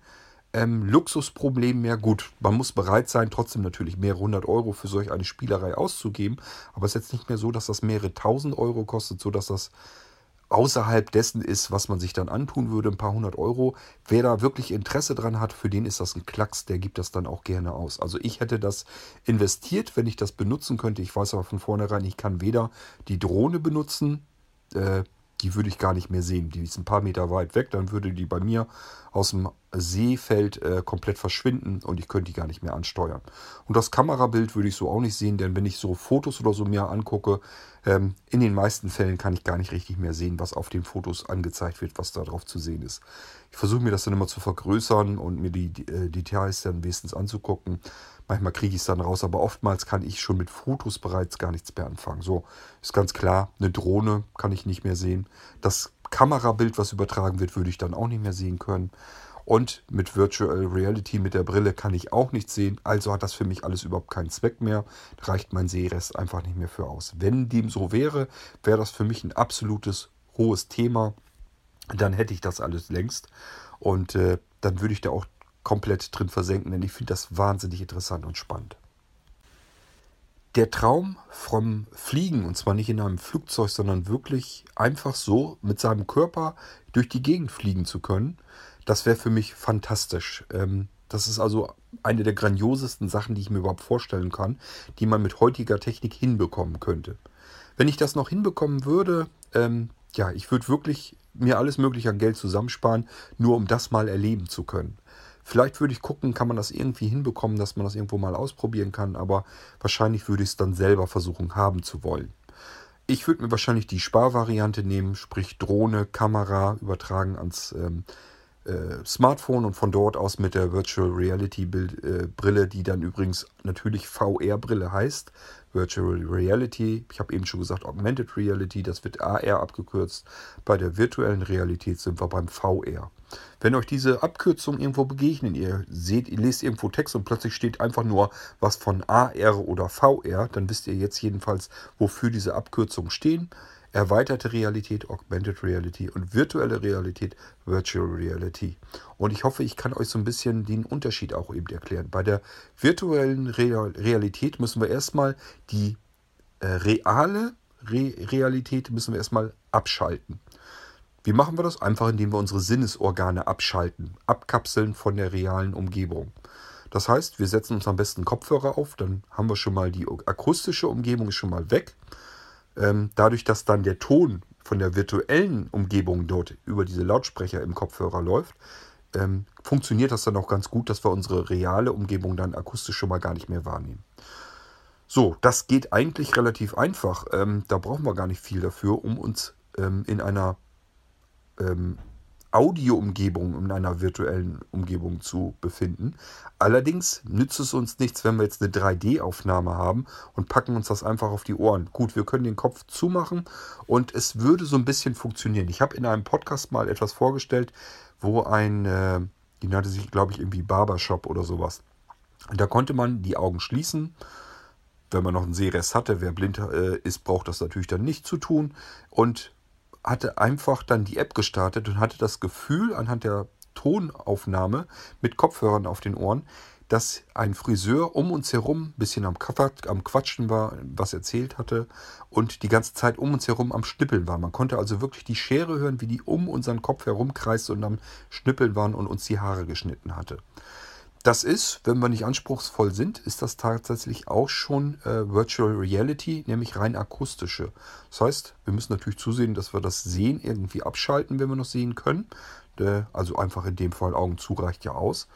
ähm, Luxusproblem mehr. Gut, man muss bereit sein, trotzdem natürlich mehrere hundert Euro für solch eine Spielerei auszugeben. Aber es ist jetzt nicht mehr so, dass das mehrere tausend Euro kostet, sodass das außerhalb dessen ist, was man sich dann antun würde, ein paar hundert Euro. Wer da wirklich Interesse dran hat, für den ist das ein Klacks, der gibt das dann auch gerne aus. Also ich hätte das investiert, wenn ich das benutzen könnte. Ich weiß aber von vornherein, ich kann weder die Drohne benutzen, äh, die würde ich gar nicht mehr sehen. Die ist ein paar Meter weit weg, dann würde die bei mir aus dem Seefeld äh, komplett verschwinden und ich könnte die gar nicht mehr ansteuern. Und das Kamerabild würde ich so auch nicht sehen, denn wenn ich so Fotos oder so mir angucke, ähm, in den meisten Fällen kann ich gar nicht richtig mehr sehen, was auf den Fotos angezeigt wird, was da drauf zu sehen ist. Ich versuche mir das dann immer zu vergrößern und mir die, die äh, Details dann wenigstens anzugucken. Manchmal kriege ich es dann raus, aber oftmals kann ich schon mit Fotos bereits gar nichts mehr anfangen. So ist ganz klar, eine Drohne kann ich nicht mehr sehen. Das Kamerabild, was übertragen wird, würde ich dann auch nicht mehr sehen können. Und mit Virtual Reality, mit der Brille kann ich auch nichts sehen. Also hat das für mich alles überhaupt keinen Zweck mehr. Da reicht mein Sehrest einfach nicht mehr für aus. Wenn dem so wäre, wäre das für mich ein absolutes hohes Thema. Dann hätte ich das alles längst. Und äh, dann würde ich da auch komplett drin versenken, denn ich finde das wahnsinnig interessant und spannend. Der Traum vom Fliegen, und zwar nicht in einem Flugzeug, sondern wirklich einfach so mit seinem Körper durch die Gegend fliegen zu können, das wäre für mich fantastisch. Ähm, das ist also eine der grandiosesten Sachen, die ich mir überhaupt vorstellen kann, die man mit heutiger Technik hinbekommen könnte. Wenn ich das noch hinbekommen würde, ähm, ja, ich würde wirklich mir alles mögliche an Geld zusammensparen, nur um das mal erleben zu können. Vielleicht würde ich gucken, kann man das irgendwie hinbekommen, dass man das irgendwo mal ausprobieren kann, aber wahrscheinlich würde ich es dann selber versuchen haben zu wollen. Ich würde mir wahrscheinlich die Sparvariante nehmen, sprich Drohne, Kamera übertragen ans ähm, äh, Smartphone und von dort aus mit der Virtual Reality Bild, äh, Brille, die dann übrigens natürlich VR-Brille heißt. Virtual Reality, ich habe eben schon gesagt, Augmented Reality, das wird AR abgekürzt. Bei der virtuellen Realität sind wir beim VR. Wenn euch diese Abkürzungen irgendwo begegnen, ihr seht, ihr lest irgendwo Text und plötzlich steht einfach nur was von AR oder VR, dann wisst ihr jetzt jedenfalls, wofür diese Abkürzungen stehen erweiterte Realität, Augmented Reality und virtuelle Realität, Virtual Reality. Und ich hoffe, ich kann euch so ein bisschen den Unterschied auch eben erklären. Bei der virtuellen Realität müssen wir erstmal die äh, reale Re Realität müssen wir erstmal abschalten. Wie machen wir das? Einfach indem wir unsere Sinnesorgane abschalten, abkapseln von der realen Umgebung. Das heißt, wir setzen uns am besten Kopfhörer auf, dann haben wir schon mal die akustische Umgebung schon mal weg ähm, dadurch, dass dann der Ton von der virtuellen Umgebung dort über diese Lautsprecher im Kopfhörer läuft, ähm, funktioniert das dann auch ganz gut, dass wir unsere reale Umgebung dann akustisch schon mal gar nicht mehr wahrnehmen. So, das geht eigentlich relativ einfach. Ähm, da brauchen wir gar nicht viel dafür, um uns ähm, in einer ähm, Audioumgebung, in einer virtuellen Umgebung zu befinden. Allerdings nützt es uns nichts, wenn wir jetzt eine 3D-Aufnahme haben und packen uns das einfach auf die Ohren. Gut, wir können den Kopf zumachen und es würde so ein bisschen funktionieren. Ich habe in einem Podcast mal etwas vorgestellt, wo ein, äh, die nannte sich, glaube ich, irgendwie Barbershop oder sowas. Und da konnte man die Augen schließen. Wenn man noch einen Sehrest hatte, wer blind äh, ist, braucht das natürlich dann nicht zu tun. Und hatte einfach dann die App gestartet und hatte das Gefühl anhand der Tonaufnahme mit Kopfhörern auf den Ohren, dass ein Friseur um uns herum ein bisschen am, Quatschen war, was erzählt hatte und die ganze Zeit um uns herum am Schnippeln war. Man konnte also wirklich die Schere hören, wie die um unseren Kopf herumkreiste und am Schnippeln waren und uns die Haare geschnitten hatte. Das ist, wenn wir nicht anspruchsvoll sind, ist das tatsächlich auch schon äh, Virtual Reality, nämlich rein akustische. Das heißt, wir müssen natürlich zusehen, dass wir das Sehen irgendwie abschalten, wenn wir noch sehen können. Äh, also einfach in dem Fall Augen zu reicht ja aus.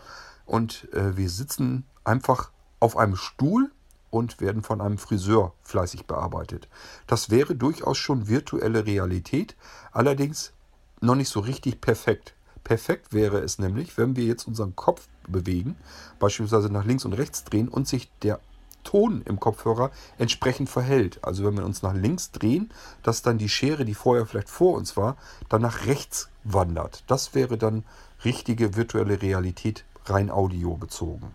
Und äh, wir sitzen einfach auf einem Stuhl und werden von einem Friseur fleißig bearbeitet. Das wäre durchaus schon virtuelle Realität, allerdings noch nicht so richtig perfekt. Perfekt wäre es nämlich, wenn wir jetzt unseren Kopf bewegen, beispielsweise nach links und rechts drehen und sich der Ton im Kopfhörer entsprechend verhält. Also wenn wir uns nach links drehen, dass dann die Schere, die vorher vielleicht vor uns war, dann nach rechts wandert. Das wäre dann richtige virtuelle Realität rein audio bezogen.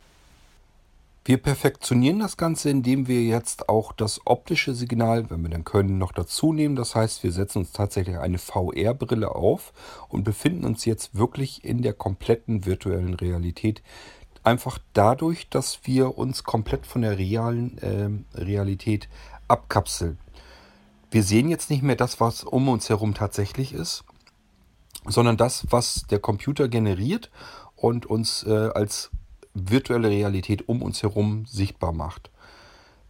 Wir perfektionieren das Ganze, indem wir jetzt auch das optische Signal, wenn wir dann können, noch dazu nehmen. Das heißt, wir setzen uns tatsächlich eine VR-Brille auf und befinden uns jetzt wirklich in der kompletten virtuellen Realität. Einfach dadurch, dass wir uns komplett von der realen äh, Realität abkapseln. Wir sehen jetzt nicht mehr das, was um uns herum tatsächlich ist, sondern das, was der Computer generiert und uns äh, als virtuelle Realität um uns herum sichtbar macht.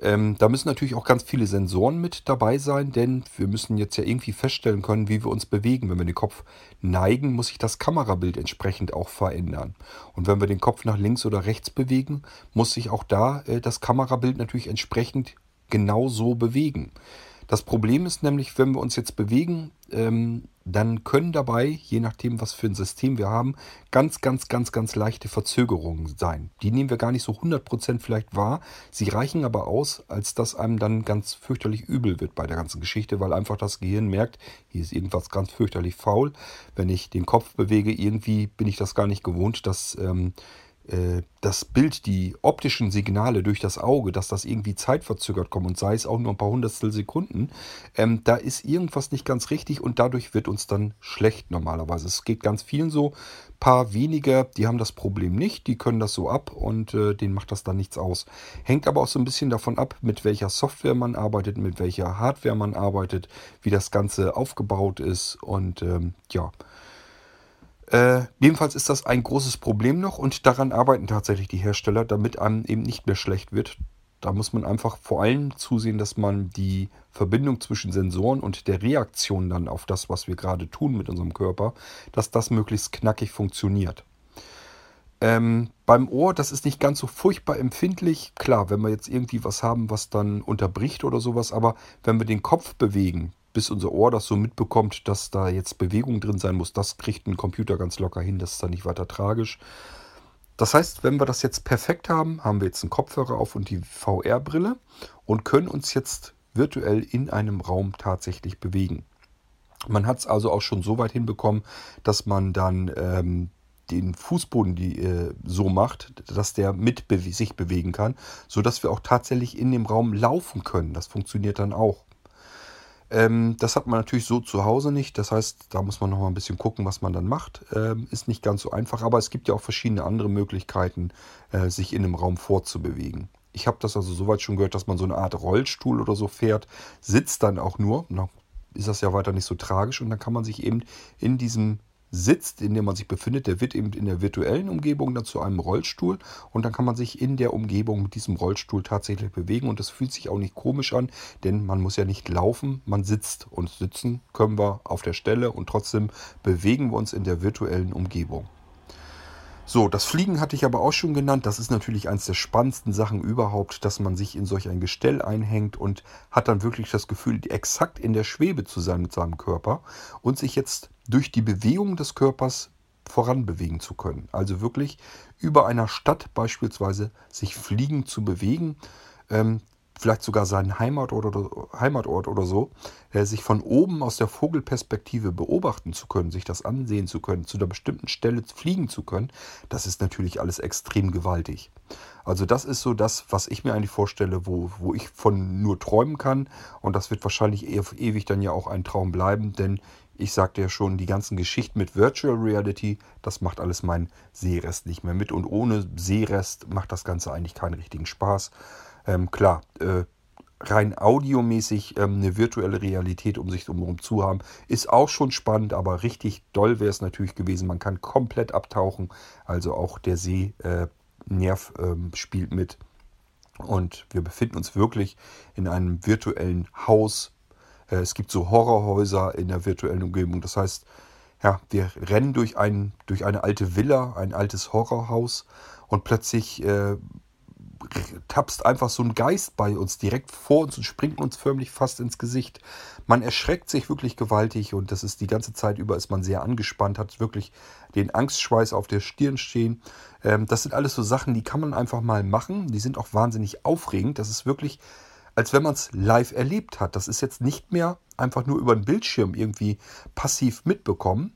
Ähm, da müssen natürlich auch ganz viele Sensoren mit dabei sein, denn wir müssen jetzt ja irgendwie feststellen können, wie wir uns bewegen. Wenn wir den Kopf neigen, muss sich das Kamerabild entsprechend auch verändern. Und wenn wir den Kopf nach links oder rechts bewegen, muss sich auch da äh, das Kamerabild natürlich entsprechend genauso bewegen. Das Problem ist nämlich, wenn wir uns jetzt bewegen, ähm, dann können dabei, je nachdem, was für ein System wir haben, ganz, ganz, ganz, ganz leichte Verzögerungen sein. Die nehmen wir gar nicht so 100% vielleicht wahr. Sie reichen aber aus, als dass einem dann ganz fürchterlich übel wird bei der ganzen Geschichte, weil einfach das Gehirn merkt, hier ist irgendwas ganz fürchterlich faul. Wenn ich den Kopf bewege, irgendwie bin ich das gar nicht gewohnt, dass ähm, äh, das Bild, die optischen Signale durch das Auge, dass das irgendwie zeitverzögert kommt und sei es auch nur ein paar Hundertstel Sekunden, ähm, da ist irgendwas nicht ganz richtig und dadurch wird uns dann schlecht normalerweise. Es geht ganz vielen so. Paar weniger, die haben das Problem nicht, die können das so ab und äh, denen macht das dann nichts aus. Hängt aber auch so ein bisschen davon ab, mit welcher Software man arbeitet, mit welcher Hardware man arbeitet, wie das Ganze aufgebaut ist und ähm, ja. Äh, jedenfalls ist das ein großes Problem noch und daran arbeiten tatsächlich die Hersteller, damit einem eben nicht mehr schlecht wird. Da muss man einfach vor allem zusehen, dass man die Verbindung zwischen Sensoren und der Reaktion dann auf das, was wir gerade tun mit unserem Körper, dass das möglichst knackig funktioniert. Ähm, beim Ohr, das ist nicht ganz so furchtbar empfindlich. Klar, wenn wir jetzt irgendwie was haben, was dann unterbricht oder sowas, aber wenn wir den Kopf bewegen, bis unser Ohr das so mitbekommt, dass da jetzt Bewegung drin sein muss, das kriegt ein Computer ganz locker hin, das ist dann nicht weiter tragisch. Das heißt, wenn wir das jetzt perfekt haben, haben wir jetzt einen Kopfhörer auf und die VR-Brille und können uns jetzt virtuell in einem Raum tatsächlich bewegen. Man hat es also auch schon so weit hinbekommen, dass man dann ähm, den Fußboden die, äh, so macht, dass der mit bewe sich bewegen kann, sodass wir auch tatsächlich in dem Raum laufen können. Das funktioniert dann auch. Ähm, das hat man natürlich so zu Hause nicht. Das heißt, da muss man noch mal ein bisschen gucken, was man dann macht. Ähm, ist nicht ganz so einfach, aber es gibt ja auch verschiedene andere Möglichkeiten, äh, sich in einem Raum fortzubewegen. Ich habe das also soweit schon gehört, dass man so eine Art Rollstuhl oder so fährt, sitzt dann auch nur. Na, ist das ja weiter nicht so tragisch und dann kann man sich eben in diesem sitzt, in dem man sich befindet, der wird eben in der virtuellen Umgebung dann zu einem Rollstuhl und dann kann man sich in der Umgebung mit diesem Rollstuhl tatsächlich bewegen und das fühlt sich auch nicht komisch an, denn man muss ja nicht laufen, man sitzt und sitzen können wir auf der Stelle und trotzdem bewegen wir uns in der virtuellen Umgebung. So, das Fliegen hatte ich aber auch schon genannt. Das ist natürlich eines der spannendsten Sachen überhaupt, dass man sich in solch ein Gestell einhängt und hat dann wirklich das Gefühl, exakt in der Schwebe zu sein mit seinem Körper und sich jetzt durch die Bewegung des Körpers voranbewegen zu können. Also wirklich über einer Stadt beispielsweise sich fliegen zu bewegen. Ähm, vielleicht sogar seinen Heimatort oder, Heimatort oder so, äh, sich von oben aus der Vogelperspektive beobachten zu können, sich das ansehen zu können, zu einer bestimmten Stelle fliegen zu können, das ist natürlich alles extrem gewaltig. Also das ist so das, was ich mir eigentlich vorstelle, wo, wo ich von nur träumen kann. Und das wird wahrscheinlich ewig dann ja auch ein Traum bleiben, denn ich sagte ja schon, die ganzen Geschichten mit Virtual Reality, das macht alles mein Sehrest nicht mehr mit. Und ohne Sehrest macht das Ganze eigentlich keinen richtigen Spaß. Ähm, klar, äh, rein audiomäßig ähm, eine virtuelle Realität um sich herum zu haben, ist auch schon spannend, aber richtig doll wäre es natürlich gewesen. Man kann komplett abtauchen, also auch der Sehnerv äh, ähm, spielt mit. Und wir befinden uns wirklich in einem virtuellen Haus. Äh, es gibt so Horrorhäuser in der virtuellen Umgebung. Das heißt, ja, wir rennen durch, ein, durch eine alte Villa, ein altes Horrorhaus und plötzlich äh, tapst einfach so ein Geist bei uns direkt vor uns und springt uns förmlich fast ins Gesicht. Man erschreckt sich wirklich gewaltig und das ist die ganze Zeit über ist man sehr angespannt, hat wirklich den Angstschweiß auf der Stirn stehen. Ähm, das sind alles so Sachen, die kann man einfach mal machen. Die sind auch wahnsinnig aufregend. Das ist wirklich, als wenn man es live erlebt hat. Das ist jetzt nicht mehr einfach nur über den Bildschirm irgendwie passiv mitbekommen,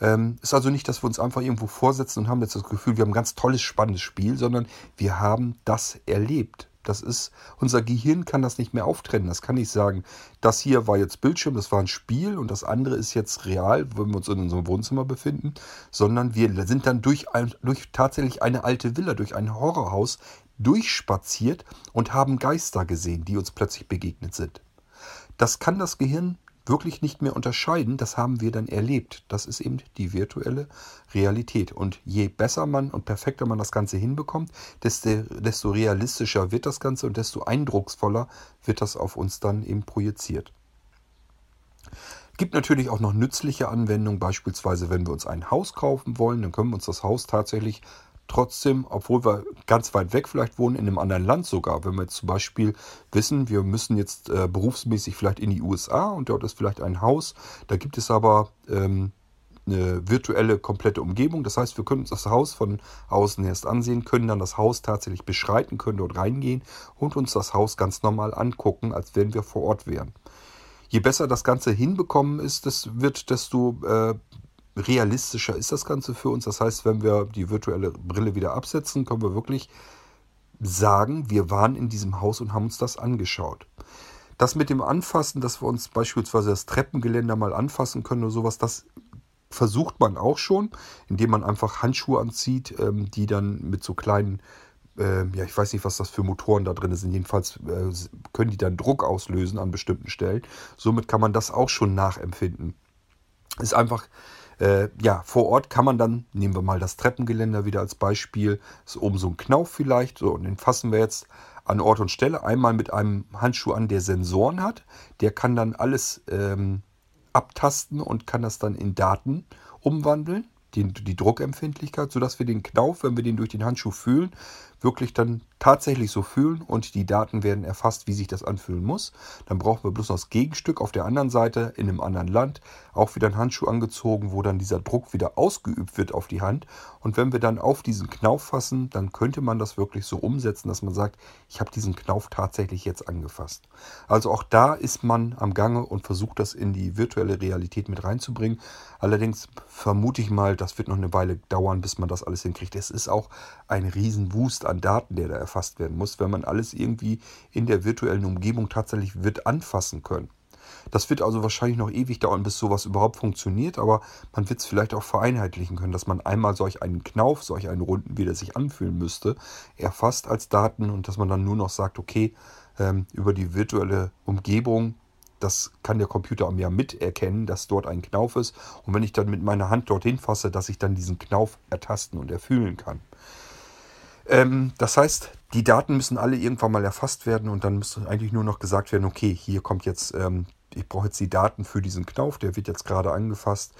ähm, ist also nicht, dass wir uns einfach irgendwo vorsetzen und haben jetzt das Gefühl, wir haben ein ganz tolles, spannendes Spiel, sondern wir haben das erlebt. Das ist, unser Gehirn kann das nicht mehr auftrennen. Das kann nicht sagen, das hier war jetzt Bildschirm, das war ein Spiel und das andere ist jetzt real, wenn wir uns in unserem Wohnzimmer befinden, sondern wir sind dann durch, ein, durch tatsächlich eine alte Villa, durch ein Horrorhaus durchspaziert und haben Geister gesehen, die uns plötzlich begegnet sind. Das kann das Gehirn wirklich nicht mehr unterscheiden, das haben wir dann erlebt. Das ist eben die virtuelle Realität. Und je besser man und perfekter man das Ganze hinbekommt, desto, desto realistischer wird das Ganze und desto eindrucksvoller wird das auf uns dann eben projiziert. Gibt natürlich auch noch nützliche Anwendungen, beispielsweise wenn wir uns ein Haus kaufen wollen, dann können wir uns das Haus tatsächlich trotzdem, obwohl wir ganz weit weg vielleicht wohnen, in einem anderen Land sogar. Wenn wir jetzt zum Beispiel wissen, wir müssen jetzt äh, berufsmäßig vielleicht in die USA und dort ist vielleicht ein Haus, da gibt es aber ähm, eine virtuelle komplette Umgebung. Das heißt, wir können uns das Haus von außen erst ansehen, können dann das Haus tatsächlich beschreiten, können dort reingehen und uns das Haus ganz normal angucken, als wenn wir vor Ort wären. Je besser das Ganze hinbekommen ist, das wird, desto äh, realistischer ist das Ganze für uns. Das heißt, wenn wir die virtuelle Brille wieder absetzen, können wir wirklich sagen, wir waren in diesem Haus und haben uns das angeschaut. Das mit dem Anfassen, dass wir uns beispielsweise das Treppengeländer mal anfassen können oder sowas, das versucht man auch schon, indem man einfach Handschuhe anzieht, ähm, die dann mit so kleinen, äh, ja, ich weiß nicht, was das für Motoren da drin sind. Jedenfalls äh, können die dann Druck auslösen an bestimmten Stellen. Somit kann man das auch schon nachempfinden. Ist einfach äh, ja, vor Ort kann man dann, nehmen wir mal das Treppengeländer wieder als Beispiel, ist oben so ein Knauf vielleicht, so, und den fassen wir jetzt an Ort und Stelle. Einmal mit einem Handschuh an, der Sensoren hat. Der kann dann alles ähm, abtasten und kann das dann in Daten umwandeln, die, die Druckempfindlichkeit, sodass wir den Knauf, wenn wir den durch den Handschuh fühlen, wirklich dann tatsächlich so fühlen und die Daten werden erfasst, wie sich das anfühlen muss. Dann brauchen wir bloß noch das Gegenstück auf der anderen Seite in einem anderen Land, auch wieder ein Handschuh angezogen, wo dann dieser Druck wieder ausgeübt wird auf die Hand. Und wenn wir dann auf diesen Knauf fassen, dann könnte man das wirklich so umsetzen, dass man sagt, ich habe diesen Knauf tatsächlich jetzt angefasst. Also auch da ist man am Gange und versucht das in die virtuelle Realität mit reinzubringen. Allerdings vermute ich mal, das wird noch eine Weile dauern, bis man das alles hinkriegt. Es ist auch ein Riesenwust an Daten, der da erfasst werden muss, wenn man alles irgendwie in der virtuellen Umgebung tatsächlich wird anfassen können. Das wird also wahrscheinlich noch ewig dauern, bis sowas überhaupt funktioniert, aber man wird es vielleicht auch vereinheitlichen können, dass man einmal solch einen Knauf, solch einen Runden, wie der sich anfühlen müsste, erfasst als Daten und dass man dann nur noch sagt, okay, ähm, über die virtuelle Umgebung, das kann der Computer mir miterkennen, dass dort ein Knauf ist. Und wenn ich dann mit meiner Hand dorthin fasse, dass ich dann diesen Knauf ertasten und erfühlen kann. Ähm, das heißt, die Daten müssen alle irgendwann mal erfasst werden und dann müsste eigentlich nur noch gesagt werden, okay, hier kommt jetzt, ähm, ich brauche jetzt die Daten für diesen Knauf, der wird jetzt gerade angefasst.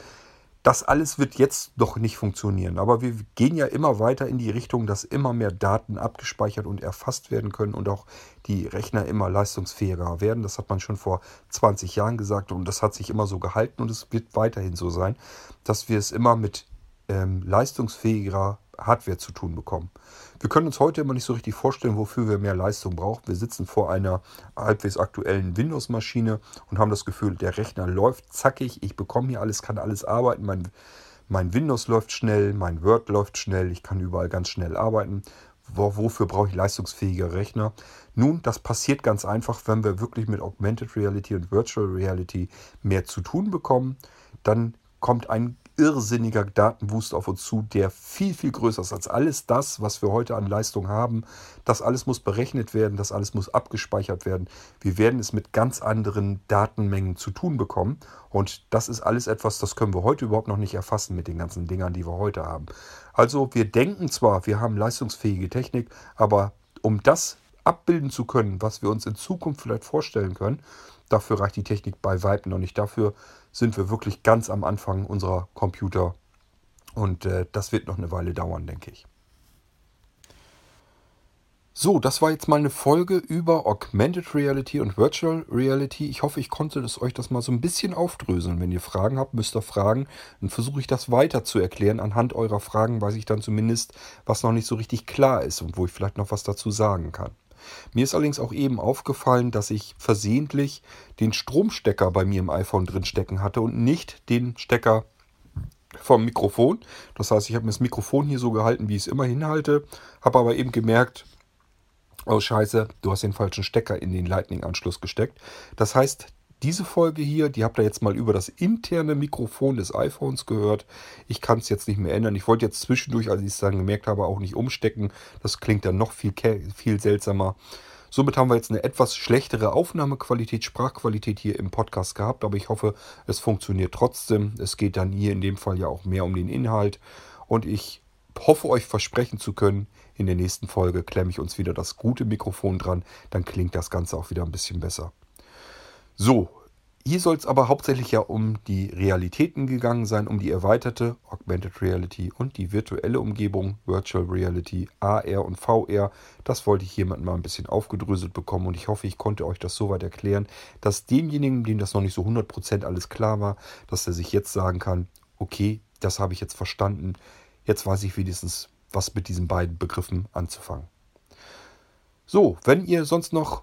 Das alles wird jetzt noch nicht funktionieren, aber wir gehen ja immer weiter in die Richtung, dass immer mehr Daten abgespeichert und erfasst werden können und auch die Rechner immer leistungsfähiger werden. Das hat man schon vor 20 Jahren gesagt und das hat sich immer so gehalten und es wird weiterhin so sein, dass wir es immer mit ähm, leistungsfähiger Hardware zu tun bekommen. Wir können uns heute immer nicht so richtig vorstellen, wofür wir mehr Leistung brauchen. Wir sitzen vor einer halbwegs aktuellen Windows-Maschine und haben das Gefühl, der Rechner läuft zackig, ich bekomme hier alles, kann alles arbeiten, mein, mein Windows läuft schnell, mein Word läuft schnell, ich kann überall ganz schnell arbeiten. Wofür brauche ich leistungsfähige Rechner? Nun, das passiert ganz einfach, wenn wir wirklich mit Augmented Reality und Virtual Reality mehr zu tun bekommen. Dann kommt ein irrsinniger Datenwust auf uns zu, der viel, viel größer ist als alles das, was wir heute an Leistung haben. Das alles muss berechnet werden, das alles muss abgespeichert werden. Wir werden es mit ganz anderen Datenmengen zu tun bekommen. Und das ist alles etwas, das können wir heute überhaupt noch nicht erfassen mit den ganzen Dingern, die wir heute haben. Also wir denken zwar, wir haben leistungsfähige Technik, aber um das abbilden zu können, was wir uns in Zukunft vielleicht vorstellen können, dafür reicht die Technik bei Weitem noch nicht. Dafür sind wir wirklich ganz am Anfang unserer Computer. Und äh, das wird noch eine Weile dauern, denke ich. So, das war jetzt mal eine Folge über Augmented Reality und Virtual Reality. Ich hoffe, ich konnte es euch das mal so ein bisschen aufdröseln. Wenn ihr Fragen habt, müsst ihr fragen. Dann versuche ich das weiter zu erklären. Anhand eurer Fragen weiß ich dann zumindest, was noch nicht so richtig klar ist und wo ich vielleicht noch was dazu sagen kann. Mir ist allerdings auch eben aufgefallen, dass ich versehentlich den Stromstecker bei mir im iPhone drin stecken hatte und nicht den Stecker vom Mikrofon. Das heißt, ich habe mir das Mikrofon hier so gehalten, wie ich es immer hinhalte, habe aber eben gemerkt, oh scheiße, du hast den falschen Stecker in den Lightning-Anschluss gesteckt. Das heißt, diese Folge hier, die habt ihr jetzt mal über das interne Mikrofon des iPhones gehört. Ich kann es jetzt nicht mehr ändern. Ich wollte jetzt zwischendurch, als ich es dann gemerkt habe, auch nicht umstecken. Das klingt dann noch viel, viel seltsamer. Somit haben wir jetzt eine etwas schlechtere Aufnahmequalität, Sprachqualität hier im Podcast gehabt, aber ich hoffe, es funktioniert trotzdem. Es geht dann hier in dem Fall ja auch mehr um den Inhalt und ich hoffe euch versprechen zu können, in der nächsten Folge klemme ich uns wieder das gute Mikrofon dran, dann klingt das Ganze auch wieder ein bisschen besser. So, hier soll es aber hauptsächlich ja um die Realitäten gegangen sein, um die erweiterte Augmented Reality und die virtuelle Umgebung Virtual Reality, AR und VR. Das wollte ich hiermit mal ein bisschen aufgedröselt bekommen und ich hoffe, ich konnte euch das soweit erklären, dass demjenigen, dem das noch nicht so 100% alles klar war, dass er sich jetzt sagen kann, okay, das habe ich jetzt verstanden, jetzt weiß ich wenigstens, was mit diesen beiden Begriffen anzufangen. So, wenn ihr sonst noch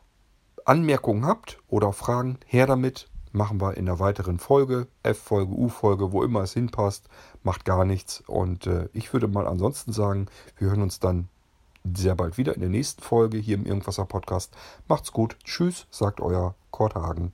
Anmerkungen habt oder Fragen, her damit. Machen wir in der weiteren Folge, F-Folge, U-Folge, wo immer es hinpasst. Macht gar nichts. Und äh, ich würde mal ansonsten sagen, wir hören uns dann sehr bald wieder in der nächsten Folge hier im Irgendwasser Podcast. Macht's gut. Tschüss, sagt euer Kurt Hagen.